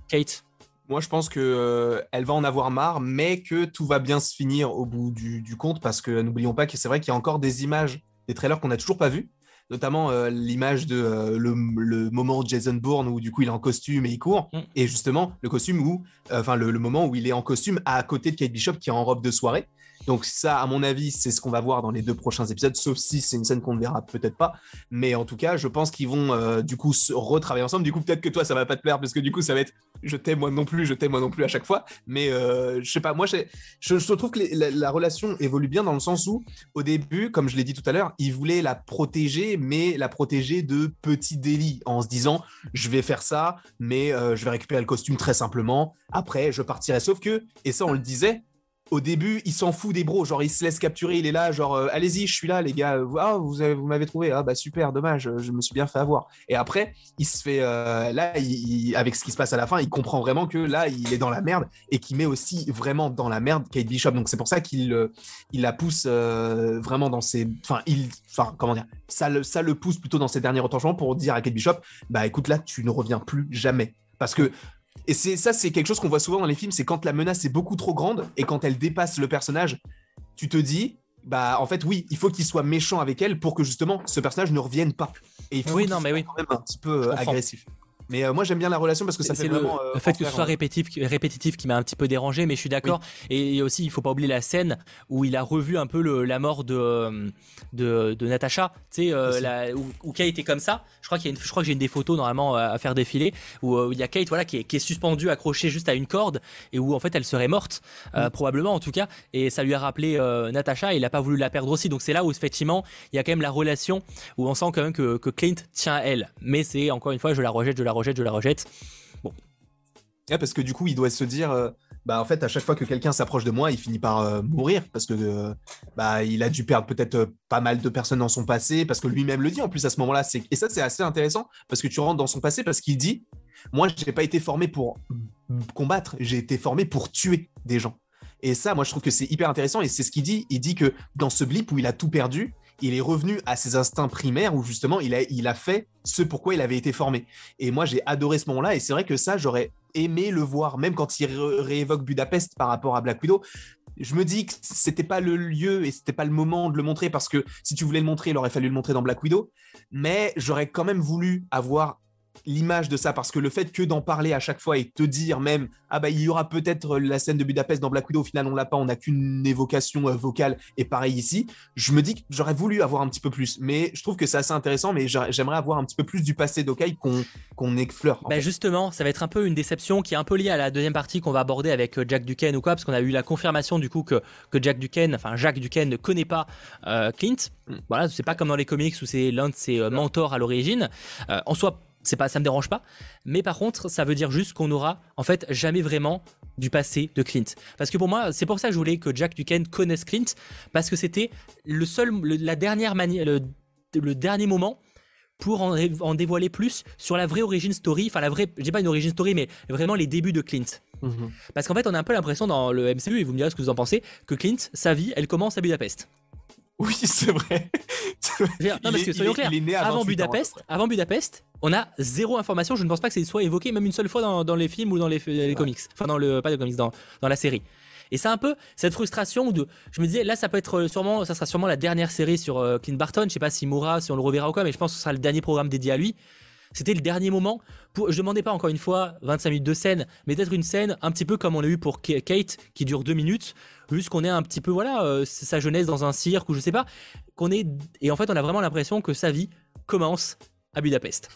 Kate? Moi, je pense que euh, elle va en avoir marre, mais que tout va bien se finir au bout du, compte, parce que n'oublions pas que c'est vrai qu'il y a encore des images, des trailers qu'on n'a toujours pas vus, notamment euh, l'image de euh, le, moment de Jason Bourne où du coup il est en costume et il court, mm. et justement le costume où, enfin le, moment où il est en costume à côté de Kate Bishop qui est en robe de soirée. Donc ça, à mon avis, c'est ce qu'on va voir dans les deux prochains épisodes, sauf si c'est une scène qu'on ne verra peut-être pas. Mais en tout cas, je pense qu'ils vont euh, du coup se retravailler ensemble. Du coup, peut-être que toi, ça va pas te plaire parce que du coup, ça va être je t'aime moi non plus, je t'aime moi non plus à chaque fois. Mais euh, je sais pas, moi, je, je, trouve que la, relation évolue bien dans le sens où, au début, comme je l'ai dit tout à l'heure, il voulait la protéger, mais la protéger de petits délits en se disant je vais faire ça, mais euh, je vais récupérer le costume très simplement. Après, je partirai. Sauf que, et ça, on le disait, au début, il s'en fout des bros, genre il se laisse capturer, il est là, genre euh, allez-y, je suis là les gars, ah, vous, vous m'avez trouvé, ah bah super, dommage, je me suis bien fait avoir. Et après, il se fait euh, là, avec ce qui se passe à la fin, il comprend vraiment que là, il est dans la merde et qu'il met aussi vraiment dans la merde Kate Bishop. Donc c'est pour ça qu'il euh, il la pousse vraiment dans ses, enfin il, enfin comment dire, ça le, ça le pousse plutôt dans ses derniers retranchements pour dire à Kate Bishop, bah écoute là, tu ne reviens plus jamais. Parce que et c'est ça, c'est quelque chose qu'on voit souvent dans les films, c'est quand la menace est beaucoup trop grande et quand elle dépasse le personnage, tu te dis, bah en fait oui, il faut qu'il soit méchant avec elle pour que justement ce personnage ne revienne pas. Et il faut oui, non, mais oui. quand même un petit peu agressif. Mais euh, moi j'aime bien la relation parce que ça fait le, vraiment. le fait que ce soit répétitif, répétitif qui m'a un petit peu dérangé, mais je suis d'accord. Et, aussi, il faut pas oublier la scène où il a revu un peu le, la mort de euh, de, de Natacha. Tu sais, euh, où, où, Kate était comme ça. Je crois qu'il y a une, je crois que j'ai une des photos normalement à, faire défiler où, il y a Kate voilà qui est, qui est suspendue, accrochée juste à une corde et où en fait elle serait morte probablement en tout cas. Et ça lui a rappelé Natacha. Et il a pas voulu la perdre aussi. Donc c'est là où effectivement il y a quand même la relation où on sent quand même que, que Clint tient à elle. Mais c'est encore une fois, je la rejette, je la rejette, je la rejette. Parce que du coup, il doit se dire, euh, bah en fait, à chaque fois que quelqu'un s'approche de moi, il finit par euh, mourir parce que euh, bah il a dû perdre peut-être pas mal de personnes dans son passé, parce que lui-même le dit en plus à ce moment-là. Et ça, c'est assez intéressant parce que tu rentres dans son passé parce qu'il dit, moi, j'ai pas été formé pour combattre, j'ai été formé pour tuer des gens. Et ça, moi, je trouve que c'est hyper intéressant. Et c'est ce qu'il dit. Il dit que dans ce blip où il a tout perdu, il est revenu à ses instincts primaires où justement il a, il a fait ce pourquoi il avait été formé. Et moi j'ai adoré ce moment-là et c'est vrai que ça j'aurais aimé le voir même quand il réévoque Budapest par rapport à Black Widow. Je me dis que c'était pas le lieu et c'était pas le moment de le montrer parce que si tu voulais le montrer, il aurait fallu le montrer dans Black Widow. Mais j'aurais quand même voulu avoir l'image de ça parce que le fait que d'en parler à chaque fois et te dire même ah bah il y aura peut-être la scène de Budapest dans Black Widow au final on l'a pas on n'a qu'une évocation euh, vocale et pareil ici. Je me dis que j'aurais voulu avoir un petit peu plus mais je trouve que c'est assez intéressant mais j'aimerais avoir un petit peu plus du passé d'Okai qu'on qu'on effleure bah justement ça va être un peu une déception qui est un peu liée à la deuxième partie qu'on va aborder avec euh, Jack Duquesne ou quoi parce qu'on a eu la confirmation du coup que, que Jack Duquesne enfin Jack Duquesne ne connaît pas euh, Clint. Mm. voilà c'est pas comme dans les comics où c'est l'un de ses mentors à l'origine. En soi c'est pas, ça me dérange pas. Mais par contre, ça veut dire juste qu'on aura en fait jamais vraiment du passé de Clint. Parce que pour moi, c'est pour ça que je voulais que Jack Duquesne connaisse Clint, parce que c'était le seul, la dernière manière, le, dernier moment pour en, dévoiler plus sur la vraie origin story, enfin la vraie, je dis pas une origin story, mais vraiment les débuts de Clint. Mhm. Parce qu'en fait, on a un peu l'impression dans le MCU, et vous me direz ce que vous en pensez, que Clint, sa vie, elle commence à Budapest. Oui, c'est vrai. non, parce que soyons clairs, avant Budapest, avant Budapest, on a zéro information. Je ne pense pas que c'est soit évoqué même une seule fois dans, les films ou dans les, comics. Enfin, dans le pas les comics, dans, dans la série. Et c'est un peu cette frustration de, je me disais, là, ça peut être sûrement, ça sera sûrement la dernière série sur euh, Clint Barton. Je sais pas si mourra, si on le reverra ou quoi, mais je pense que ce sera le dernier programme dédié à lui. C'était le dernier moment. Pour, je demandais pas encore une fois 25 minutes de scène, mais peut-être une scène un petit peu comme on a eu pour Kate, qui dure deux minutes, juste qu'on est un petit peu, voilà, euh, sa jeunesse dans un cirque ou je sais pas, qu'on est, et en fait, on a vraiment l'impression que sa vie commence à Budapest.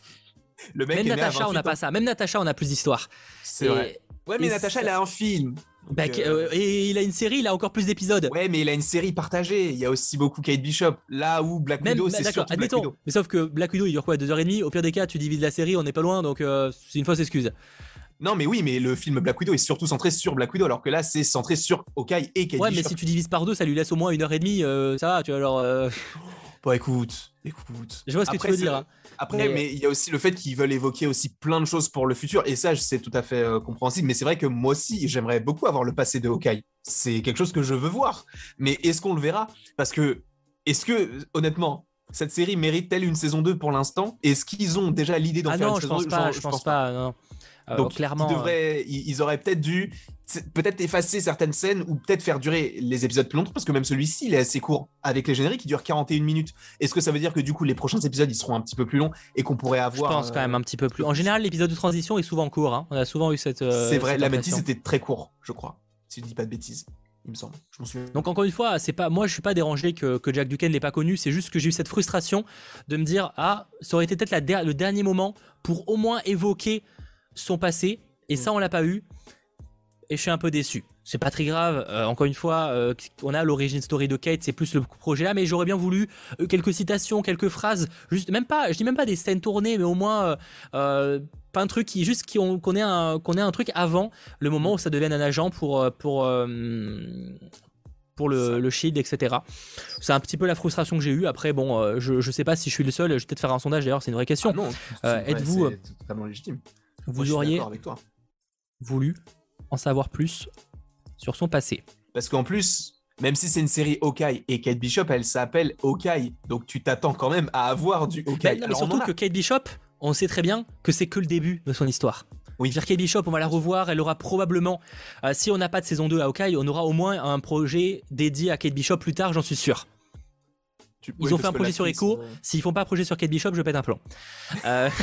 Le mec Même Natacha, on n'a pas ça. Même Natacha, on a plus d'histoire. C'est vrai. Ouais, mais Natacha, elle a un film. Bah, euh, et il a une série, il a encore plus d'épisodes. Ouais, mais il a une série partagée. Il y a aussi beaucoup Kate Bishop. Là où Black Widow, c'est surtout Black Widow. Mais sauf que Black Widow, il dure quoi 2h30 Au pire des cas, tu divises la série, on n'est pas loin, donc euh, c'est une fausse excuse. Non, mais oui, mais le film Black Widow est surtout centré sur Black Widow, alors que là, c'est centré sur Hawkeye et Kate Ouais, mais si tu divises par deux, ça lui laisse au moins une heure et demie. Euh, ça va, tu vois, alors. Bon, écoute, écoute. Je vois ce que tu veux dire. Hein. Après, mais... il y a aussi le fait qu'ils veulent évoquer aussi plein de choses pour le futur, et ça, c'est tout à fait euh, compréhensible. Mais c'est vrai que moi aussi, j'aimerais beaucoup avoir le passé de Hawkeye. C'est quelque chose que je veux voir. Mais est-ce qu'on le verra? Parce que, est-ce que, honnêtement, cette série mérite-t-elle une saison 2 pour l'instant? Est-ce qu'ils ont déjà l'idée d'en ah faire non, une je saison pense pas, je, pense, pas. Non. Donc clairement, ils, devraient, ils, auraient peut-être dû peut-être effacer certaines scènes ou peut-être faire durer les épisodes plus longtemps parce que même celui-ci il est assez court avec les génériques qui durent 41 minutes. Est-ce que ça veut dire que du coup les prochains épisodes ils seront un petit peu plus longs et qu'on pourrait avoir Je pense quand même un petit peu plus. En général l'épisode de transition est souvent court. Hein. On a souvent eu cette. c'est vrai. La bêtise c'était très court, je crois. Si je dis pas de bêtises il me semble. Donc encore une fois, c'est pas moi je suis pas dérangé que, que Jack Duquesne l'ait pas connu, c'est juste que j'ai eu cette frustration de me dire ah ça aurait été peut-être le dernier moment pour au moins évoquer son passé et ça on l'a pas eu et je suis un peu déçu. C'est pas très grave. Euh, encore une fois, euh, on a l'origine story de Kate, c'est plus le projet là, mais j'aurais bien voulu euh, quelques citations, quelques phrases, juste même pas, je dis même pas des scènes tournées, mais au moins pas un truc qui juste qu'on ait un qu'on ait un truc avant le moment où ça devienne un agent pour pour pour le, le, shield, etc. C'est un petit peu la frustration que j'ai eue. Après, bon, je, je sais pas si je suis le seul. Je vais peut-être faire un sondage d'ailleurs, c'est une vraie question. Ah Êtes-vous. totalement légitime. Vous auriez voulu en savoir plus sur son passé. Parce qu'en plus, même si c'est une série Hawkeye et Kate Bishop, elle s'appelle Hawkeye, donc tu t'attends quand même à avoir du Hawkeye. mais surtout que Kate Bishop, on sait très bien que c'est que le début de son histoire. Oui. Dire Kate Bishop, on va la revoir, elle aura probablement, euh, si on n'a pas de saison 2 à Hawkeye, on aura au moins un projet dédié à Kate Bishop plus tard, j'en suis sûr. Ils ont fait un projet sur Echo. Euh, S'ils font pas un projet sur Kate Bishop, je pète un euh...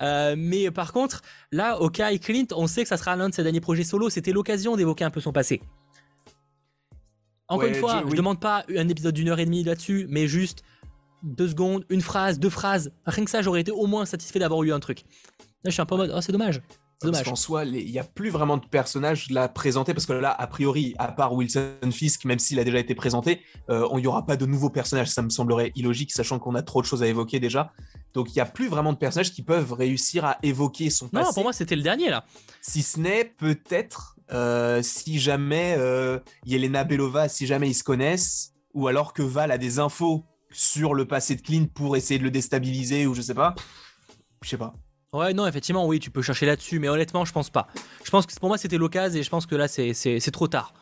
Euh, mais par contre, là, Oka et Clint, on sait que ça sera l'un de ses derniers projets solo. C'était l'occasion d'évoquer un peu son passé. Encore une fois, je je demande pas un épisode d'une heure et demie là-dessus, mais juste deux secondes, une phrase, deux phrases. Rien que ça, j'aurais été au moins satisfait d'avoir eu un truc. Là, je suis un peu en mode, oh, c'est dommage. Parce qu'en soi, il n'y a plus vraiment de personnages là présentés parce que là, a priori, à part Wilson Fisk, même s'il a déjà été présenté, euh, il n'y aura pas de nouveaux personnages. Ça me semblerait illogique, sachant qu'on a trop de choses à évoquer déjà. Donc il n'y a plus vraiment de personnages qui peuvent réussir à évoquer son passé. Non, pour moi, c'était le dernier là. Si ce n'est peut-être euh, si jamais euh, Yelena Belova, si jamais ils se connaissent, ou alors que Val a des infos sur le passé de Clint pour essayer de le déstabiliser ou je sais pas. Je sais pas. Ouais, non, effectivement, oui, tu peux chercher là-dessus, mais honnêtement, je pense pas. Je pense que pour moi, c'était l'occasion et je pense que là, c'est trop tard.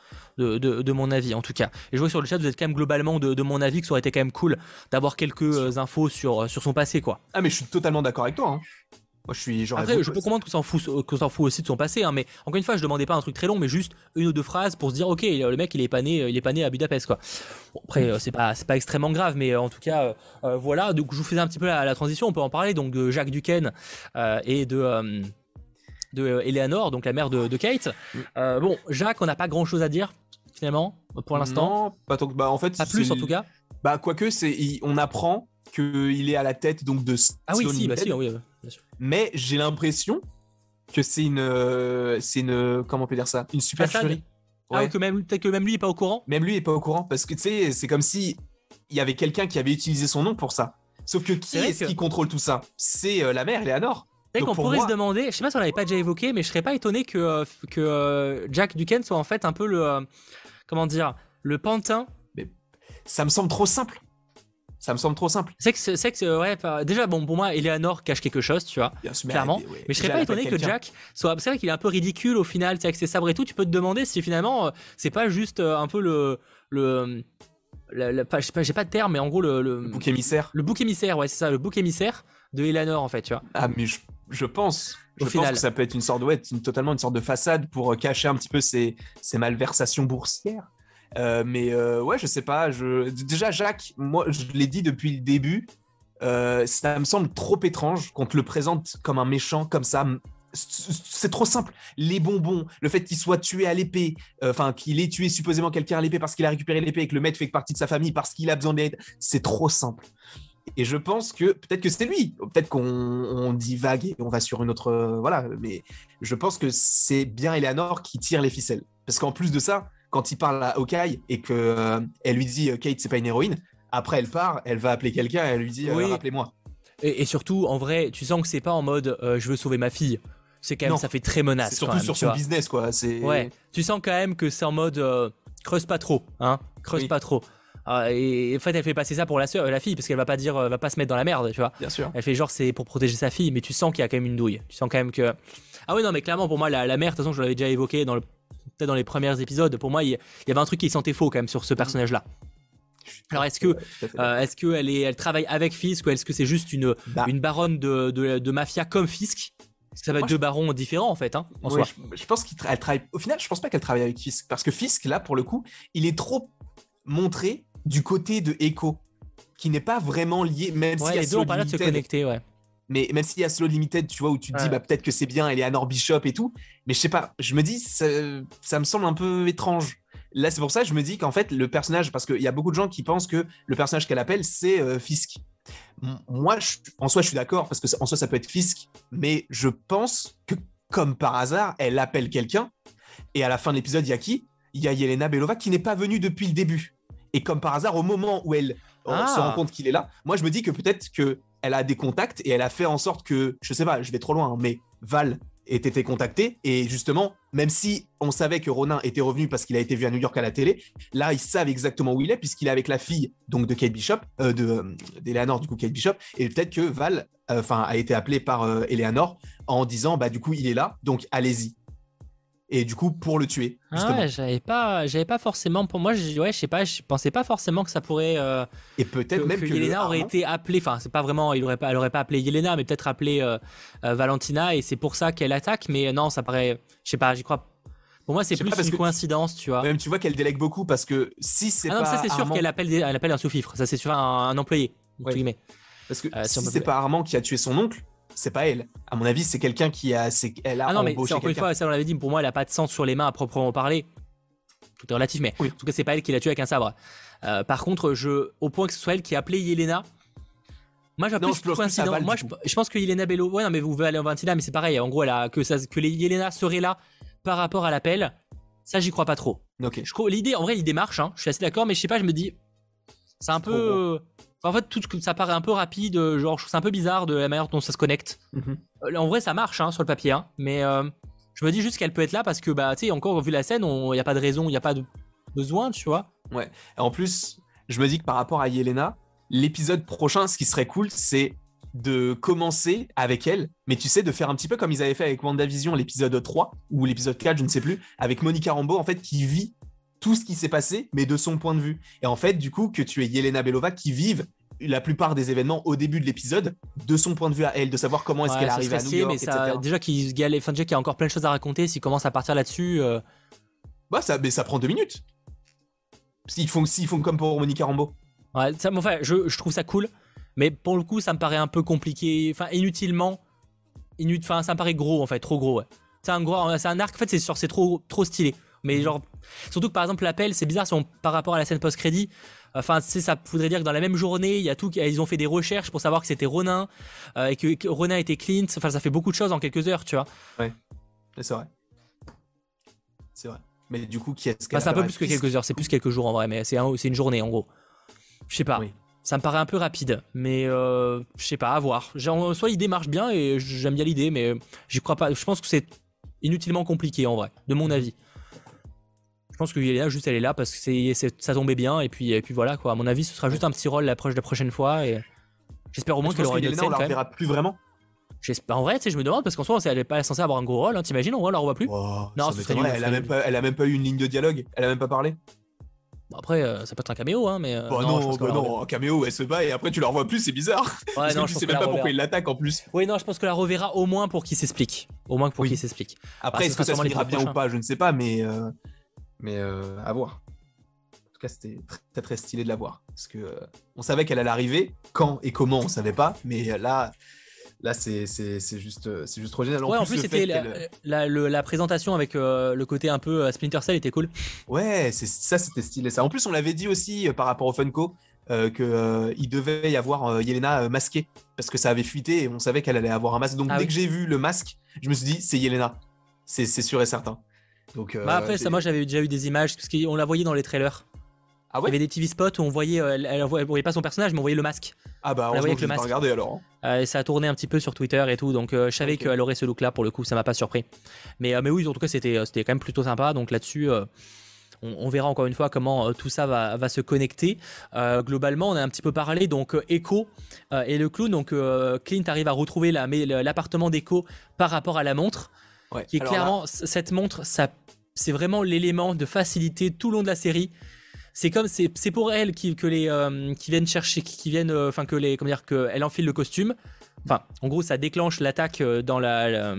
De, de, mon avis en tout cas. Et je vois sur le chat, vous êtes quand même globalement de, de mon avis que ça aurait été quand même cool d'avoir quelques euh, infos sur, sur son passé quoi. Ah mais je suis totalement d'accord avec toi. Hein. Moi, je suis. Après, je peux comprendre qu'on s'en fout, s'en fout aussi de son passé, hein, mais encore une fois, je demandais pas un truc très long, mais juste une ou deux phrases pour se dire, ok, le mec, il est pas né, il est pas né à Budapest, quoi. Bon, après, euh, c'est pas, c'est pas extrêmement grave, mais euh, en tout cas, euh, voilà. Donc, je vous faisais un petit peu la, transition, on peut en parler, donc de Jacques Duquesne et de de Eleanor, donc la mère de, Kate. bon, Jacques, on n'a pas grand chose à dire finalement pour l'instant. Non, pas tant que bah en fait. Pas plus en tout cas. Bah quoique c'est, on apprend qu'il est à la tête donc de. Ah oui, si, bah si, oui, bien sûr mais j'ai l'impression que c'est une, euh, c'est une, comment on peut dire ça, une supercherie. Ah, que même, peut-être que même lui est pas au courant. Même lui est pas au courant parce que tu sais, c'est comme si il y avait quelqu'un qui avait utilisé son nom pour ça. Sauf que qui est-ce qui contrôle tout ça? C'est euh, la mère, Léanor. C'est qu'on pourrait se demander, je sais pas si on l'avait pas déjà évoqué, mais je serais pas étonné que, euh, que Jack Duquesne soit en fait un peu le, comment dire, le pantin. Mais ça me semble trop simple. Ça me semble trop simple. C'est que, c'est que, ouais, déjà, bon, pour moi, Eleanor cache quelque chose, tu vois, clairement. Mais, je serais pas étonné que Jack soit. C'est vrai qu'il est un peu ridicule au final, tu sais, avec ses sabres et tout. Tu peux te demander si finalement, euh, c'est pas juste euh, un peu le. le j'ai pas de terme, mais en gros, le, le, bouc émissaire. Le bouc émissaire, ouais, c'est ça, le bouc émissaire de Eleanor, en fait, tu vois. Ah, mais je, pense. Je pense que ça peut être une sorte, ouais, une, totalement une sorte de façade pour euh, cacher un petit peu ses, ses malversations boursières. Euh, mais euh, ouais, je sais pas. Je... Déjà, Jacques, moi, je l'ai dit depuis le début, euh, ça me semble trop étrange qu'on te le présente comme un méchant, comme ça. C'est trop simple. Les bonbons, le fait qu'il soit tué à l'épée, enfin qu'il ait tué supposément quelqu'un à l'épée parce qu'il a récupéré l'épée et que le maître fait partie de sa famille parce qu'il a besoin d'aide, c'est trop simple. Et je pense que peut-être que c'est lui, peut-être qu'on dit vague et on va sur une autre. voilà, mais je pense que c'est bien Eleanor qui tire les ficelles. Parce qu'en plus de ça, quand il parle à Hawkeye et que euh, elle lui dit euh, Kate c'est pas une héroïne, après elle part, elle va appeler quelqu'un, elle lui dit euh, rappelez-moi. Et, surtout en vrai, tu sens que c'est pas en mode je veux sauver ma fille. C'est quand même ça fait très menace. Surtout sur son business quoi. Ouais. Tu sens quand même que c'est en mode creuse pas trop, hein, creuse pas trop. Ah, et en fait, elle fait passer ça pour la soeur, la fille, parce qu'elle va pas dire, va pas se mettre dans la merde, tu vois. Bien sûr. Elle fait genre c'est pour protéger sa fille, mais tu sens qu'il y a quand même une douille. Tu sens quand même que. Ah oui, non, mais clairement, pour moi, la, la mère, de toute façon, je l'avais déjà évoqué dans le dans les premiers épisodes, pour moi, il y avait un truc qui sentait faux quand même sur ce personnage-là. Alors est-ce que euh, est-ce qu'elle est elle travaille avec Fisk ou est-ce que c'est juste une bah. une baronne de, de, mafia comme Fisk? Ça va être deux barons différents en fait, hein, en soi. Je, pense qu'elle travaille. Au final, je pense pas qu'elle travaille avec Fisk parce que Fisk là, pour le coup, il est trop montré du côté de Echo, qui n'est pas vraiment lié, même si les deux ont de se connecter, ouais. Mais même s'il y a Slow Limited, tu vois, où tu te dis, bah, peut-être que c'est bien, Eleanor Bishop et tout. Mais je sais pas, je me dis, ça, ça me semble un peu étrange. Là, c'est pour ça que je me dis qu'en fait, le personnage, parce qu'il y a beaucoup de gens qui pensent que le personnage qu'elle appelle, c'est euh, Fisk. Moi, en soi, je suis d'accord, parce que en soi, ça peut être Fisk, mais je pense que, comme par hasard, elle appelle quelqu'un, et à la fin de l'épisode, il y a qui? Il y a Yelena Belova qui n'est pas venue depuis le début. Et comme par hasard, au moment où elle se rend ah. compte qu'il est là, moi, je me dis que peut-être que elle a des contacts et elle a fait en sorte que, je sais pas, je vais trop loin, hein, mais Val ait été contacté. Et justement, même si on savait que Ronin était revenu parce qu'il a été vu à New York à la télé, là ils savent exactement où il est puisqu'il est avec la fille donc de Kate Bishop, euh, de euh, d'Eleanor du coup Kate Bishop. Et peut-être que Val, euh, enfin a été appelé par Eleanor en disant bah du coup il est là donc allez-y et du coup pour le tuer. Ah ouais, j'avais pas, j'avais pas forcément pour moi, je, ouais, je sais pas, je pensais pas forcément que ça pourrait. Euh, et peut-être même que, Yelena aurait été appelée, enfin c'est pas vraiment, il aurait pas, elle aurait pas appelé Yelena, mais peut-être appelé euh, euh, Valentina et c'est pour ça qu'elle attaque. Mais non, ça paraît, je sais pas, j'y crois. Pour moi, c'est plus une coïncidence, tu vois. Même tu vois qu'elle délègue beaucoup parce que si c'est ah non, ça c'est sûr qu'elle appelle, elle appelle un sous-fifre. Ça c'est sûr un, employé. Parce que si c'est pas Armand qui a tué son oncle, c'est pas elle. À mon avis, c'est quelqu'un qui a, elle a ah non, mais encore une fois, ça on l'avait dit. Pour moi, elle a pas de sang sur les mains à proprement parler. Tout est relatif, mais en tout cas, c'est pas elle qui l'a tué avec un sabre. Euh, par contre, je, au point que ce soit elle qui a appelé Yelena. Moi, j'ai plus coïncidence. Moi, je, pense que Yelena Bello. Ouais, non, mais vous pouvez aller en Ventina, mais c'est pareil. En gros, elle a, que ça, que les Yelena serait là par rapport à l'appel. Ça, j'y crois pas trop. Ok. Je crois l'idée, en vrai, l'idée marche. Hein, je suis assez d'accord, mais je sais pas. Je me dis, c'est un peu en fait, tout ça paraît un peu rapide, euh, genre je trouve c'est un peu bizarre de la manière dont ça se connecte. Mhm. Euh, en vrai, ça marche hein, sur le papier, hein, mais euh, je me dis juste qu'elle peut être là parce que bah tu sais encore vu la scène, il n'y a pas de raison, il n'y a pas de besoin, tu vois. Ouais. En plus, je me dis que par rapport à Yelena, l'épisode prochain, ce qui serait cool, c'est de commencer avec elle, mais tu sais, de faire un petit peu comme ils avaient fait avec WandaVision, l'épisode 3 ou l'épisode 4, je ne sais plus, avec Monica Rambeau, en fait, qui vit tout ce qui s'est passé, mais de son point de vue. Et en fait, du coup, que tu es Yelena Belova qui vive la plupart des événements au début de l'épisode de son point de vue à elle, de savoir comment est-ce qu'elle arrive à New York, mais ça, Déjà qu'il y, a encore plein de choses à raconter, s'il commence à partir là-dessus. Euh. Bah, ça, mais ça prend deux minutes. S'ils font, font comme pour Monica Rambeau. Ouais, ça, enfin, je, je, trouve ça cool, mais pour le coup, ça me paraît un peu compliqué, enfin, inutilement. Inut, enfin, ça me paraît gros, en fait, trop gros, ouais. C'est un gros, un arc, en fait, c'est, c'est trop, trop stylé. Mais mhm. genre, surtout que par exemple, l'appel, c'est bizarre si on, par rapport à la scène post-crédit. Enfin, ça voudrait dire que dans la même journée, il y a tout, ils ont fait des recherches pour savoir que c'était Ronin euh, et que, Ronin était Clint. Enfin, ça fait beaucoup de choses en quelques heures, tu vois. Ouais, c'est vrai. C'est vrai. Mais du coup, qui est-ce C'est un peu plus que quelques heures, c'est plus quelques jours en vrai, mais c'est une journée en gros. Je sais pas. Ça me paraît un peu rapide, mais euh, je sais pas, à voir. Soit l'idée marche bien et j'aime bien l'idée, mais j'y crois pas. Je pense que c'est inutilement compliqué en vrai, de mon avis. Je pense que Yelena, juste, elle est là parce que c'est, ça tombait bien. Et puis, et puis voilà, quoi. À mon avis, ce sera juste un petit rôle la, la prochaine fois. Et j'espère au moins qu'elle aura une scène. On la verra plus vraiment. J'espère, en vrai, tu sais, je me demande parce qu'en soi, elle n'est pas censée avoir un gros rôle. Hein, T'imagines, on, la revoit plus. non, ce serait elle, a même pas, elle a même pas eu une ligne de dialogue. Elle a même pas parlé. Bon, après, euh, ça peut être un caméo, hein, mais. Euh, bah non, bah non, un caméo, elle se bat et après tu la revois plus, c'est bizarre. Ouais, parce non, que tu sais même pas pourquoi il l'attaque en plus. Oui, non, je pense que la reverra au moins pour qu'il s'explique. Au moins pour qu'il s'explique. Après, est-ce que ça se finira bien ou pas Je ne sais pas, mais. Euh, mais euh, à voir. En tout cas, c'était très très stylé de la voir. Parce que euh, on savait qu'elle allait arriver. Quand et comment, on savait pas. Mais là, là c'est juste, c'est juste trop génial. En ouais, plus, en plus, c'était la, la, présentation avec euh, le côté un peu Splinter Cell était cool. Ouais, ça, c'était stylé. Ça. En plus, on l'avait dit aussi par rapport au Funko. qu'il devait y avoir Yelena masquée parce que ça avait fuité et on savait qu'elle allait avoir un masque. Donc ah dès que j'ai vu le masque, je me suis dit c'est Yelena, c'est sûr et certain. Donc, bah après, ça, moi j'avais déjà eu des images, parce qu'on la voyait dans les trailers. Ah ouais Il y avait des TV spots où on voyait, euh, elle, voyait pas son personnage, mais on voyait le masque. Ah bah, on voyait le masque. Regardé alors. Hein. Euh, ça a tourné un petit peu sur Twitter et tout, donc euh, je savais qu'elle aurait ce look-là pour le coup, ça m'a pas surpris. Mais, mais oui, en tout cas, c'était c'était quand même plutôt sympa. Donc là-dessus, on, verra encore une fois comment tout ça va, va se connecter. globalement, on a un petit peu parlé donc Echo et le clown. Donc Clint arrive à retrouver l'appartement d'Echo par rapport à la montre. Qui est clairement cette montre, ça c'est vraiment l'élément de facilité tout le long de la série. C'est comme c'est pour elle qui, que les euh, qui viennent chercher qui, viennent euh, enfin que les comment dire que elle enfile le costume Enfin, en gros, ça déclenche l'attaque dans la,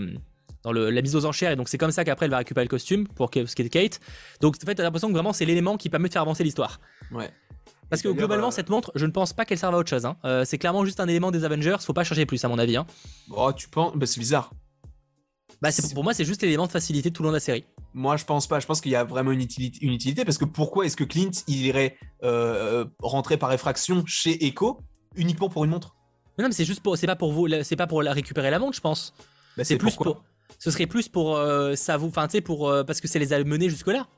dans le, la mise aux enchères, et donc c'est comme ça qu'après elle va récupérer le costume pour ce qui est Kate. Donc en fait, t'as l'impression que vraiment c'est l'élément qui permet de faire avancer l'histoire. Ouais. Parce que globalement, cette montre, je ne pense pas qu'elle serve à autre chose. Hein. c'est clairement juste un élément des Avengers, faut pas chercher plus à mon avis. Hein. Oh, tu penses Bah, c'est bizarre. Bah, pour moi, c'est juste l'élément de facilité tout le long de la série. Moi, je pense pas. Je pense qu'il y a vraiment une utilité, une utilité parce que pourquoi est-ce que Clint il irait euh, rentrer par effraction chez Echo uniquement pour une montre? Non, mais c'est juste pour, c'est pas pour vous, c'est pas pour la récupérer la montre, je pense. Bah, c'est plus pour. Ce serait plus pour euh, ça vous, enfin tu sais pour euh, parce que c'est les a menés jusque là.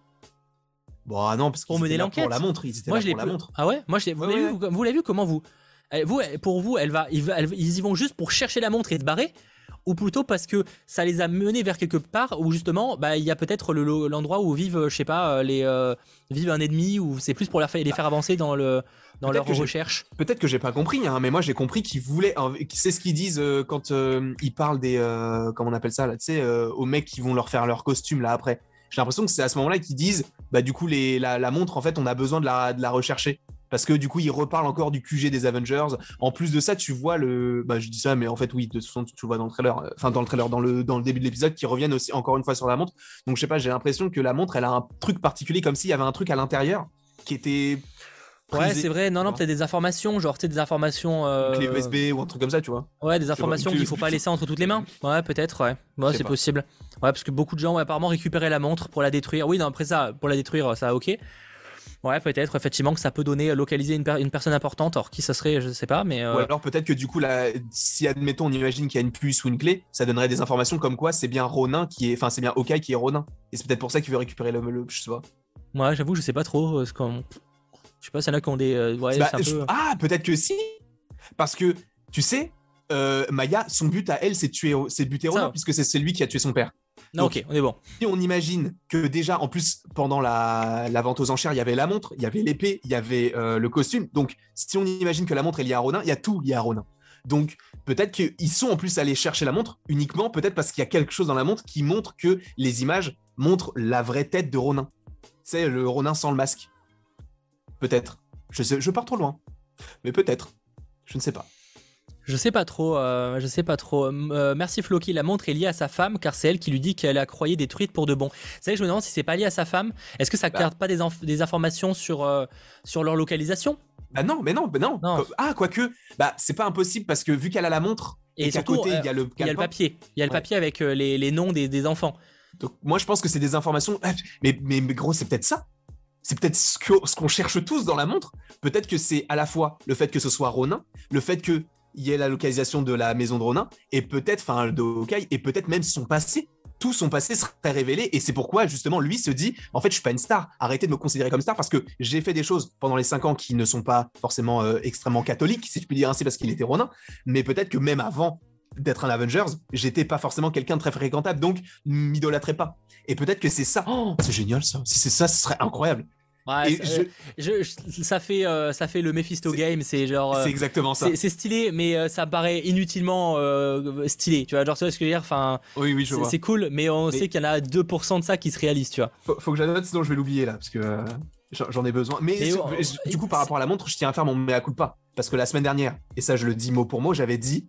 Bon, ah non, parce pour mener l'enquête. Pour la montre, ils étaient Moi, là je pour la montre. Ah ouais, moi je vous l'avez vu, vous l'avez vu comment vous, vous pour vous, elle va, ils, ils y vont juste pour chercher la montre et se barrer ou plutôt parce que ça les a menés vers quelque part où justement bah il y a peut-être l'endroit où vivent je sais pas les euh, vivent un ennemi ou c'est plus pour les faire, les faire avancer dans le dans leur recherche. Peut-être que j'ai pas compris hein, mais moi j'ai compris qu'ils voulaient c'est ce qu'ils disent euh, quand euh, ils parlent des comment on appelle ça là tu sais aux mecs qui vont leur faire leur costume là après. J'ai l'impression que c'est à ce moment-là qu'ils disent bah du coup les, la, la, montre en fait on a besoin de la, de la rechercher parce que du coup, il reparle encore du QG des Avengers. En plus de ça, tu vois le. Bah, je dis ça, mais en fait, oui, de toute façon, tu vois dans le trailer, euh, enfin, dans le trailer, dans le, dans le début de l'épisode, qui reviennent aussi encore une fois sur la montre. Donc, je sais pas, j'ai l'impression que la montre, elle a un truc particulier, comme s'il y avait un truc à l'intérieur qui était. Ouais, c'est vrai. Non, non, peut-être des informations, genre, tu sais, des informations. Euh... Clé USB ou un truc comme ça, tu vois. Ouais, des informations qu'il faut pas laisser entre toutes les mains. Ouais, peut-être, ouais. Ouais, c'est possible. Ouais, parce que beaucoup de gens ont apparemment récupéré la montre pour la détruire. Oui, non, après ça, pour la détruire, ça, ok. Ouais, peut-être effectivement que ça peut donner euh, localiser une, une, personne importante. Or qui ça serait, je sais pas, mais. Euh, Ou alors peut-être que du coup, là, si admettons, on imagine qu'il y a une puce ou une clé, ça donnerait des informations comme quoi c'est bien Ronin qui est, enfin c'est bien Hawkeye qui est Ronin. Et c'est peut-être pour ça qu'il veut récupérer le, le, je sais pas. Ouais, j'avoue, je sais pas trop. Euh, ce qu'on... Je sais pas, a qui ont des. Ouais, bah, Ah, peut-être que si, parce que tu sais, Maya, son but à elle, c'est tuer, c'est buter Ronin, puisque c'est lui qui a tué son père. Non, ok, on est bon. Si on imagine que déjà, en plus, pendant la, vente aux enchères, il y avait la montre, il y avait l'épée, il y avait euh, le costume. Donc, si on imagine que la montre est liée à Ronin, il y a tout lié à Ronin. Donc, peut-être qu'ils sont en plus allés chercher la montre uniquement, peut-être parce qu'il y a quelque chose dans la montre qui montre que les images montrent la vraie tête de Ronin. C'est le Ronin sans le masque. Peut-être. Je, sais, je pars trop loin. Mais peut-être. Je ne sais pas. Je sais pas trop, euh, je sais pas trop. Euh, merci Floki, la montre est liée à sa femme car c'est elle qui lui dit qu'elle a croyé détruite pour de bon. C'est vrai que je me demande si c'est pas lié à sa femme. Est-ce que ça ne bah. garde pas des, des informations sur, euh, sur leur localisation? Bah non, mais non, mais non. Ah, quoique, bah c'est pas impossible parce que vu qu'elle a la montre et, qu'à côté il y a le, il y a le papier, il y a le papier avec les, les noms des, des, enfants. Donc moi je pense que c'est des informations. Ah, mais, mais, mais gros, c'est peut-être ça. C'est peut-être ce qu'on ce qu'on cherche tous dans la montre. Peut-être que c'est à la fois le fait que ce soit Ronin, le fait que il y a la localisation de la maison de Ronin, et peut-être, enfin, de Hawkeye, et peut-être même son passé. Tout son passé serait révélé, et c'est pourquoi, justement, lui se dit En fait, je suis pas une star, arrêtez de me considérer comme star, parce que j'ai fait des choses pendant les 5 ans qui ne sont pas forcément euh, extrêmement catholiques, si je puis dire ainsi, parce qu'il était Ronin, mais peut-être que même avant d'être un Avengers, j'étais pas forcément quelqu'un de très fréquentable, donc m'idolâtrais pas. Et peut-être que c'est ça. Oh, c'est génial ça. Si c'est ça, ce serait incroyable. Ouais, ça fait euh, ça fait le Mephisto game, c'est genre. c'est euh, exactement ça. C'est stylé, mais euh, ça paraît inutilement stylé. Tu vois, genre tu vois ce que je veux dire. Enfin. Oui, oui, je vois. C'est cool, mais on sait qu'il y en a 2% de ça qui se réalise, tu vois. Faut, que j'annote, sinon je vais l'oublier là, parce que j'en ai besoin. Mais du coup, par rapport à la montre, je tiens à faire mon mea culpa, parce que la semaine dernière, et ça je le dis mot pour mot, j'avais dit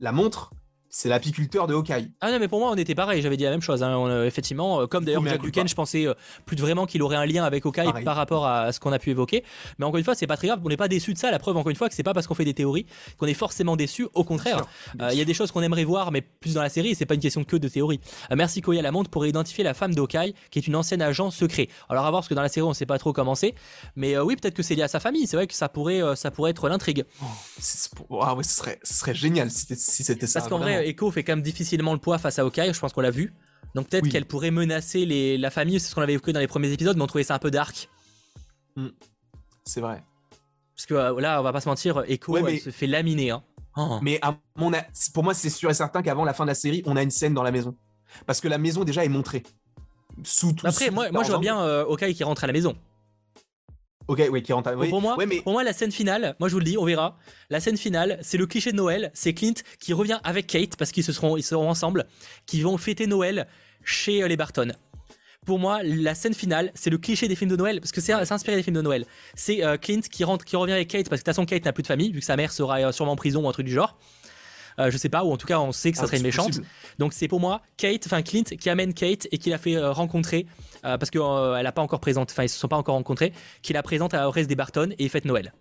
la montre, c'est l'apiculteur de Hawkeye. Ah non, mais pour moi, on était pareil. J'avais dit la même chose. Hein. Euh, effectivement, euh, comme d'ailleurs Jack Duken, je pensais euh, plus vraiment qu'il aurait un lien avec Hawkeye par rapport à ce qu'on a pu évoquer. Mais encore une fois, c'est pas très grave. On n'est pas déçu de ça. La preuve, encore une fois, que c'est pas parce qu'on fait des théories qu'on est forcément déçu. Au contraire, il y a des choses qu'on aimerait voir, mais plus dans la série. C'est pas une question que de théorie. merci Koya Lamonde pour identifier la femme d'Hawkeye, qui est une ancienne agent secret. Alors à voir parce que dans la série, on sait pas trop comment c'est. Mais oui, peut-être que c'est lié à sa famille. C'est vrai que ça pourrait, ça pourrait être l'intrigue. Oh, ah ouais, ce serait, ce serait génial si c'était ça. Parce qu'en vrai, Echo fait quand même difficile difficilement le poids face à Hawkeye, je pense qu'on l'a vu. Donc peut-être qu'elle pourrait menacer les, la famille, c'est ce qu'on avait évoqué dans les premiers épisodes, mais on trouvait ça un peu dark. Hmm. C'est vrai. Parce que euh, là, on va pas se mentir, Echo se fait laminer. Hein. Oh. Mais à mon pour moi, c'est sûr et certain qu'avant la fin de la série, on a une scène dans la maison. Parce que la maison déjà est montrée. Sous tout Après, moi, moi je vois bien euh, Hawkeye qui rentre à la maison. Ok, oui, qui rentre. Pour, moi, pour moi, la scène finale, moi je vous le dis, on verra. La scène finale, c'est le cliché de Noël. C'est Clint qui revient avec Kate parce qu'ils se seront, ils seront ensemble, qui vont fêter Noël chez euh, les Barton. Pour moi, la scène finale, c'est le cliché des films de Noël parce que c'est inspiré des films de Noël. C'est euh, Clint qui rentre, qui revient avec Kate parce que de toute façon Kate n'a plus de famille vu que sa mère sera euh, sûrement en prison ou un truc du genre. Je sais pas, ou en tout cas on sait que ça ah, serait une méchante. Donc c'est pour moi Kate, enfin Clint qui amène Kate et qui l'a fait rencontrer parce qu'elle n'a pas encore présente, enfin ils se sont pas encore rencontrés, qui la présente à reste des Barton et fête Noël.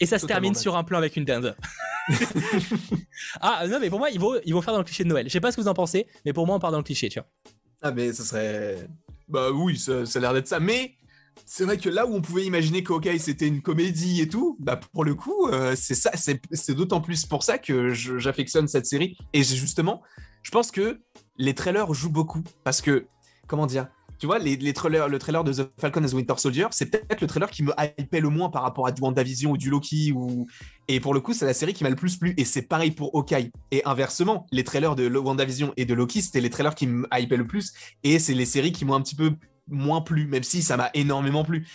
Et ça se termine sur un plan avec une dinde. ah non mais pour moi ils vont, ils vont faire dans le cliché de Noël. Je sais pas ce que vous en pensez, mais pour moi on part dans le cliché, tu vois. Ah mais ça serait... Bah oui, ça, ça a l'air d'être ça. Mais c'est vrai que là où on pouvait imaginer que c'était une comédie et tout, bah pour le coup, euh, c'est d'autant plus pour ça que j'affectionne cette série. Et justement, je pense que les trailers jouent beaucoup parce que, comment dire, tu vois, les, trailers, le trailer de The Falcon and the Winter Soldier, c'est peut-être le trailer qui me hypait le moins par rapport à du WandaVision ou du Loki. Et pour le coup, c'est la série qui m'a le plus plu. Et c'est pareil pour Hawkeye. Et inversement, les trailers de WandaVision et de Loki, c'était les trailers qui me hypaient le plus. Et c'est les séries qui m'ont un petit peu moins plu, même si ça m'a énormément plu.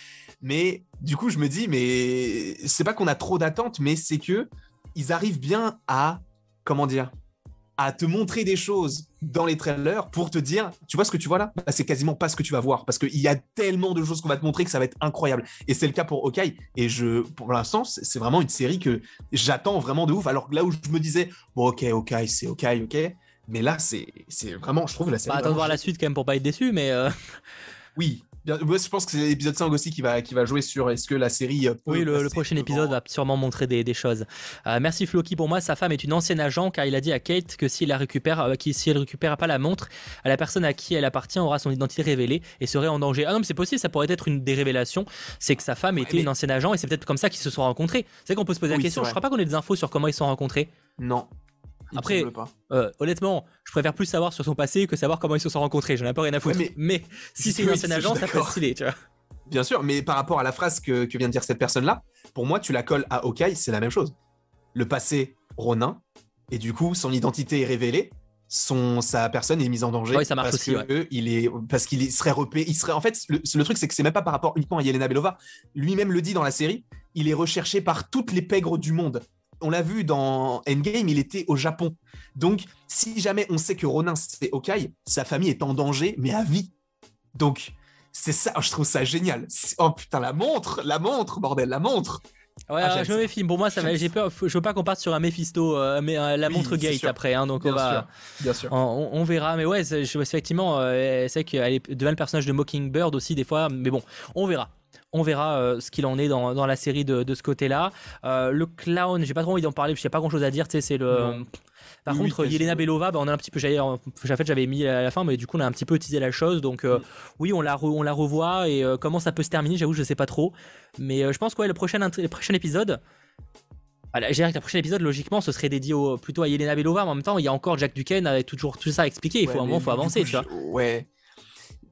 Mais du coup, je me dis, mais c'est pas qu'on a trop d'attentes, mais c'est que ils arrivent bien à, comment dire, à te montrer des choses dans les trailers pour te dire, tu vois ce que tu vois là? Bah, C'est quasiment pas ce que tu vas voir parce qu'il y a tellement de choses qu'on va te montrer que ça va être incroyable. Et c'est le cas pour Hawkeye. Et je, pour l'instant, c'est vraiment une série que j'attends vraiment de ouf. Alors là où je me disais, bon, ok, Hawkeye, c'est ok, ok. Mais là, c'est vraiment, je trouve la série. Bah, attends de voir la suite quand même pour pas être déçu, mais. Euh, oui, je pense que c'est l'épisode 5 aussi qui va, qui va jouer sur est-ce que la série. oui, le, prochain épisode va sûrement montrer des, des choses. Euh, merci Floki pour moi. Sa femme est une ancienne agent car il a dit à Kate que s'il la récupère, euh, si elle récupère pas la montre, la personne à qui elle appartient aura son identité révélée et serait en danger. Ah non, mais c'est possible, ça pourrait être une des révélations. C'est que sa femme était une ancienne agent et c'est peut-être comme ça qu'ils se sont rencontrés. C'est qu'on peut se poser la question. Je crois pas qu'on ait des infos sur comment ils se sont rencontrés. Non. Après, euh, honnêtement, je préfère plus savoir sur son passé que savoir comment ils se sont rencontrés. J'en ai pas rien à foutre. mais, si c'est une ancienne agence, ça peut être stylé, tu vois. Bien sûr, mais par rapport à la phrase que, vient de dire cette personne-là, pour moi, tu la colles à Hawkeye, c'est la même chose. Le passé, Ronin, et du coup, son identité est révélée, son, sa personne est mise en danger. Oui, ça marche parce aussi. il est, parce qu'il serait repé, il serait, en fait, le, le truc, c'est que c'est même pas par rapport uniquement à Yelena Belova. Lui-même le dit dans la série, il est recherché par toutes les pègres du monde on l'a vu dans Endgame, il était au Japon. Donc, si jamais on sait que Ronin c'est Hawkeye, sa famille est en danger, mais à vie. Donc, c'est ça, je trouve ça génial. Oh putain, la montre, la montre, bordel, la montre. Ouais, ah, je me méfie. Pour moi, ça va. J'ai peur. Je veux pas qu'on parte sur un Mephisto, euh, mais euh, la montre Gate après. Hein, donc bien on va. bien sûr. On, verra. Mais ouais, effectivement, euh, c'est qu'elle est devant le personnage de Mockingbird aussi des fois. Mais bon, on verra on verra euh, ce qu'il en est dans, la série de, ce côté-là. Euh, le clown, j'ai pas trop envie d'en parler, j'ai pas grand-chose à dire. c'est le. Par contre, Yelena Belova, bah, on a un petit peu, j'avais, en fait, j'avais mis à la fin, mais du coup, on a un petit peu utilisé la chose. Donc, euh, mm. oui, on la, on la revoit et comment ça peut se terminer, j'avoue, je sais pas trop. Mais je pense que le, prochain, le prochain épisode, voilà, j'ai que le prochain épisode, logiquement, ce serait dédié plutôt à Yelena Belova. Mais en même temps, il y a encore Jack Duquesne avec toujours tout ça à expliquer. Il faut un moment, faut avancer, tu vois. Ouais.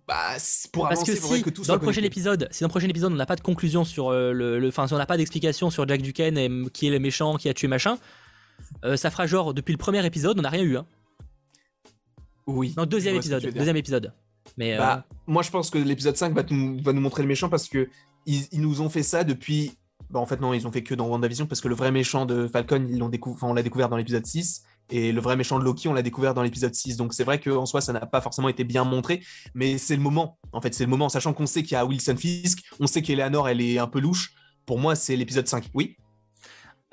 Bah, pour Parce que si, que dans le prochain épisode, si dans le prochain épisode on n'a pas de conclusion sur euh, le, enfin si on n'a pas d'explication sur Jack Duquesne et qui est le méchant, qui a tué machin, euh, ça fera genre depuis le premier épisode on n'a rien eu. Hein. Oui. Non, deuxième épisode, deuxième épisode. Mais bah, euh, moi je pense que l'épisode 5 va, va, nous montrer le méchant parce que ils, nous ont fait ça depuis. Bah, en fait non, ils ont fait que dans WandaVision parce que le vrai méchant de Falcon, ils l'ont on l'a découvert dans l'épisode 6 et le vrai méchant de Loki, on l'a découvert dans l'épisode 6. Donc c'est vrai qu'en soi, ça n'a pas forcément été bien montré, mais c'est le moment. En fait, c'est le moment, sachant qu'on sait qu'il y a Wilson Fisk, on sait qu'Eleanor, elle est un peu louche. Pour moi, c'est l'épisode 5. Oui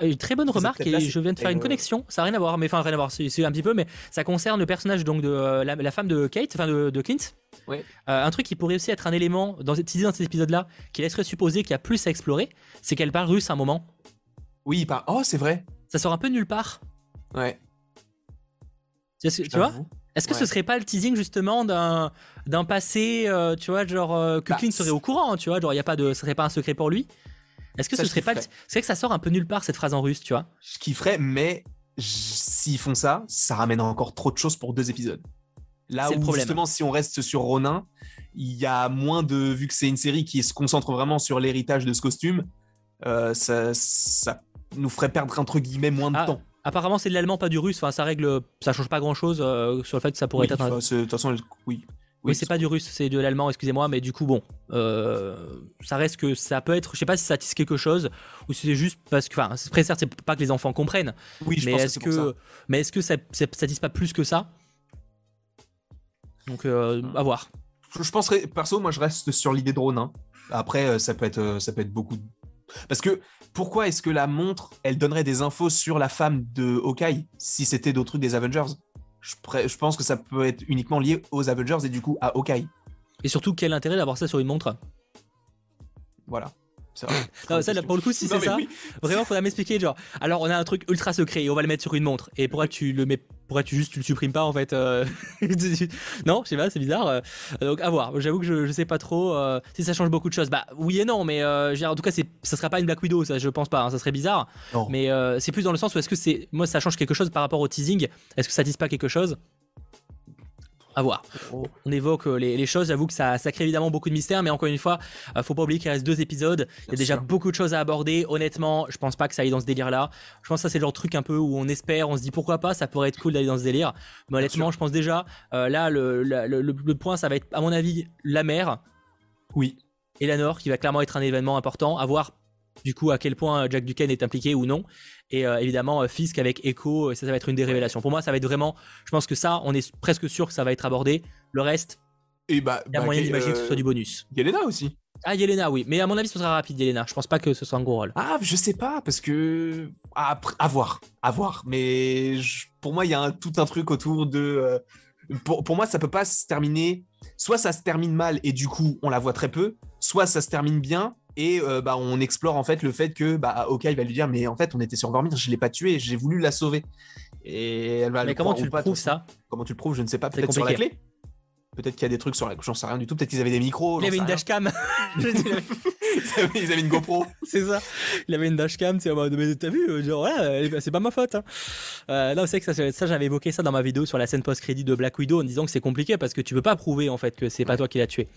une très bonne remarque et je viens de faire une connexion. Ça n'a rien à voir, mais enfin rien à voir, c'est un petit peu, mais ça concerne le personnage donc de euh, la, femme de Kate, enfin de, Clint. Euh, un truc qui pourrait aussi être un élément dans, dans cet épisode-là, qui laisserait supposer qu'il y a plus à explorer, c'est qu'elle parle russe à un moment. Oui, pas. Oh, c'est vrai. Ça sort un peu nulle part. Ouais. Tu, vois Est-ce que ce serait pas le teasing justement d'un d'un passé, euh, tu vois, genre euh, que bah, Clint serait au courant, tu vois, genre il y a pas de, ce serait pas un secret pour lui? Est-ce que ce serait pas, c'est vrai que ça sort un peu nulle part cette phrase en russe, tu vois? Je kifferais, mais s'ils font ça, ça ramène encore trop de choses pour deux épisodes. Là où justement, si on reste sur Ronin, il y a moins de, vu que c'est une série qui se concentre vraiment sur l'héritage de ce costume, euh, ça, ça nous ferait perdre entre guillemets moins de ah, temps. Apparemment, c'est de l'allemand, pas du russe. Enfin, ça règle, ça change pas grand chose euh, sur le fait que ça pourrait être. De toute façon, oui. Oui, c'est pas du russe, c'est de l'allemand, excusez-moi, mais du coup, bon, euh, ça reste que ça peut être, je sais pas si ça tisse quelque chose ou si c'est juste parce que, enfin, très certes, c'est pas que les enfants comprennent, oui, mais est-ce que, mais est-ce que ça, ça, tisse pas plus que ça? Donc, euh, à voir. Je, penserais, perso, moi, je reste sur l'idée de Ronin. Après, ça peut être, ça peut être beaucoup Parce que pourquoi est-ce que la montre, elle donnerait des infos sur la femme de Hawkeye si c'était d'autres trucs des Avengers? Je, je, pense que ça peut être uniquement lié aux Avengers et du coup à Hawkeye. Et surtout, quel intérêt d'avoir ça sur une montre? Voilà. non, ça, pour le coup, si c'est ça, vraiment, faudra m'expliquer. Genre, alors on a un truc ultra secret et on va le mettre sur une montre. Et pourquoi tu le mets, pourquoi tu juste tu le supprimes pas en fait euh, Non, je sais pas, c'est bizarre. Euh, donc à voir. J'avoue que je, je sais pas trop euh, si ça change beaucoup de choses. Bah oui et non, mais en tout cas, c'est, ça sera pas une Black Widow, ça, je pense pas. Hein, ça serait bizarre. Mais c'est plus dans le sens où est-ce que c'est, moi, ça change quelque chose par rapport au teasing. Est-ce que ça dit pas quelque chose? À voir. On évoque euh, les, choses, j'avoue que ça, ça crée évidemment beaucoup de mystères, mais encore une fois, euh, faut pas oublier qu'il reste deux épisodes. Il y a déjà beaucoup de choses à aborder. Honnêtement, je pense pas que ça aille dans ce délire-là. Je pense que ça c'est le genre de truc un peu où on espère, on se dit pourquoi pas, ça pourrait être cool d'aller dans ce délire. Mais honnêtement, je pense déjà, euh, là, le, le, point, ça va être, à mon avis, la mer. Oui. Et la Nord, qui va clairement être un événement important. À voir du coup à quel point Jack Duquesne est impliqué ou non. Et euh, évidemment, euh, Fisk avec Echo, ça, ça va être une des révélations. Pour moi, ça va être vraiment. Je pense que ça, on est presque sûr que ça va être abordé. Le reste, bah, il y a bah, moyen d'imaginer que ce soit du bonus. Yelena aussi. Ah, Yelena, oui. Mais à mon avis, ce sera rapide, Yelena. Je pense pas que ce soit un gros rôle. Ah, je sais pas, parce que. à voir. À voir. Mais pour moi, il y a tout un truc autour de. Euh, pour, pour, moi, ça peut pas se terminer. Soit ça se termine mal et du coup, on la voit très peu. Soit ça se termine bien et euh, bah, on explore en fait le fait que bah, il va lui dire mais en fait on était sur Vormir je l'ai pas tué j'ai voulu la sauver. Et elle va mais comment tu le prouves ça comment tu le prouves je ne sais pas peut-être sur la clé. Peut-être qu'il y a des trucs sur la j'en sais rien du tout peut-être qu'ils avaient des micros il avait une dashcam ils avaient une GoPro. C'est ça. Il avait une dashcam tu sais t'as vu euh, genre ouais c'est pas ma faute hein. euh, non c'est que ça, ça j'avais évoqué ça dans ma vidéo sur la scène post crédit de Black Widow en disant que c'est compliqué parce que tu peux pas prouver en fait que c'est pas toi qui l'as tué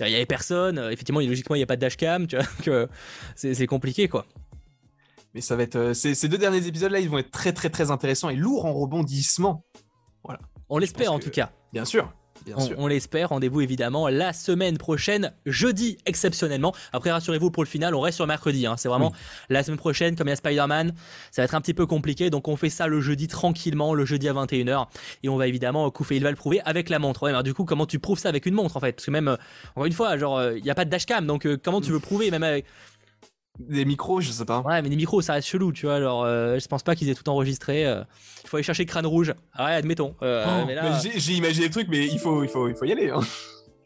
il y avait personne. Euh, effectivement, logiquement, il n'y a pas de dashcam. Tu vois, que c'est compliqué, quoi. Mais ça va être. Euh, ces, deux derniers épisodes-là, ils vont être très, très, très intéressants et lourds en rebondissement. Voilà. On l'espère en tout cas. Bien sûr on, l'espère. Rendez-vous évidemment la semaine prochaine, jeudi exceptionnellement. Après, rassurez-vous pour le final, on reste sur mercredi. Hein. C'est vraiment la semaine prochaine, comme il y a Spider-Man, ça va être un petit peu compliqué. Donc on fait ça le jeudi tranquillement, le jeudi à 21h. Et on va évidemment couper. Il va le prouver avec la montre. Ouais, du coup, comment tu prouves ça avec une montre en fait? Parce que même, euh, encore une fois, genre, euh, il n'y a pas de dashcam. Donc euh, comment tu veux prouver même avec des micros, je sais pas. Ouais, mais des micros, ça reste chelou, tu vois. Alors, euh, je pense pas qu'ils aient tout enregistré. Euh. Il faut aller chercher Crâne Rouge. Ah ouais, admettons. Euh, oh, j'ai imaginé des trucs, mais il faut, il faut, il faut y aller. Hein.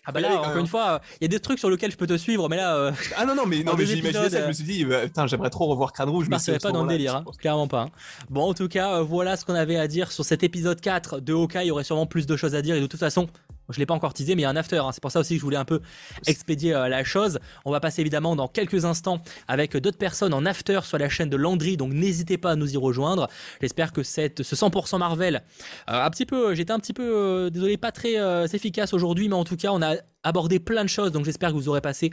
Ah bah là, encore une fois, il y a des trucs sur lesquels je peux te suivre, mais là. ah non, non, mais, non, mais j'ai imaginé ça, je me suis dit, bah, putain, j'aimerais trop revoir Crâne Rouge. Je ne pas dans le délire, hein, clairement pas. Hein. Bon, en tout cas, voilà ce qu'on avait à dire sur cet épisode 4 de Hawkeye. Il y aurait sûrement plus de choses à dire, et de toute façon, je l'ai pas encore teasé, mais il y a un after. Hein. C'est pour ça aussi que je voulais un peu expédier euh, la chose. On va passer évidemment dans quelques instants avec d'autres personnes en after sur la chaîne de Landry, donc n'hésitez pas à nous y rejoindre. J'espère que ce 100% Marvel, euh, un petit peu, j'étais un petit peu, euh, désolé, pas très efficace aujourd'hui, mais en tout cas, on a abordé plein de choses, donc j'espère que vous aurez passé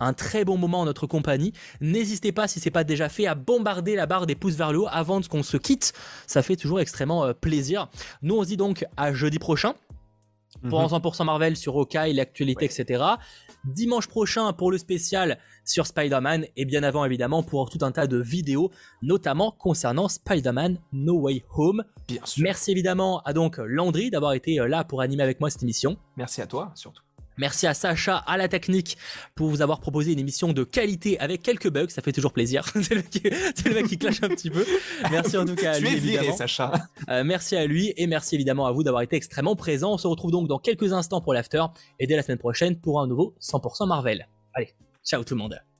un très bon moment en notre compagnie. N'hésitez pas, si c'est pas déjà fait, à bombarder la barre des pouces vers le haut avant qu'on se quitte. Ça fait toujours extrêmement plaisir. Nous, on se dit donc à jeudi prochain pour 100% mhm. Marvel sur Hawkeye, l'actualité, etc. Dimanche prochain pour le spécial sur Spider-Man et bien avant évidemment pour tout un tas de vidéos, notamment concernant Spider-Man No Way Home. Bien sûr. Merci évidemment à donc Landry d'avoir été euh, là pour animer avec moi cette émission. Merci à toi surtout. Merci à Sacha, à la technique, pour vous avoir proposé une émission de qualité avec quelques bugs. Ça fait toujours plaisir. c'est le, mec qui clash un petit peu. Merci en tout cas à lui, évidemment. Sacha. Euh, merci à lui et merci évidemment à vous d'avoir été extrêmement présent. On se retrouve donc dans quelques instants pour l'after et dès la semaine prochaine pour un nouveau 100% Marvel. Allez, ciao tout le monde.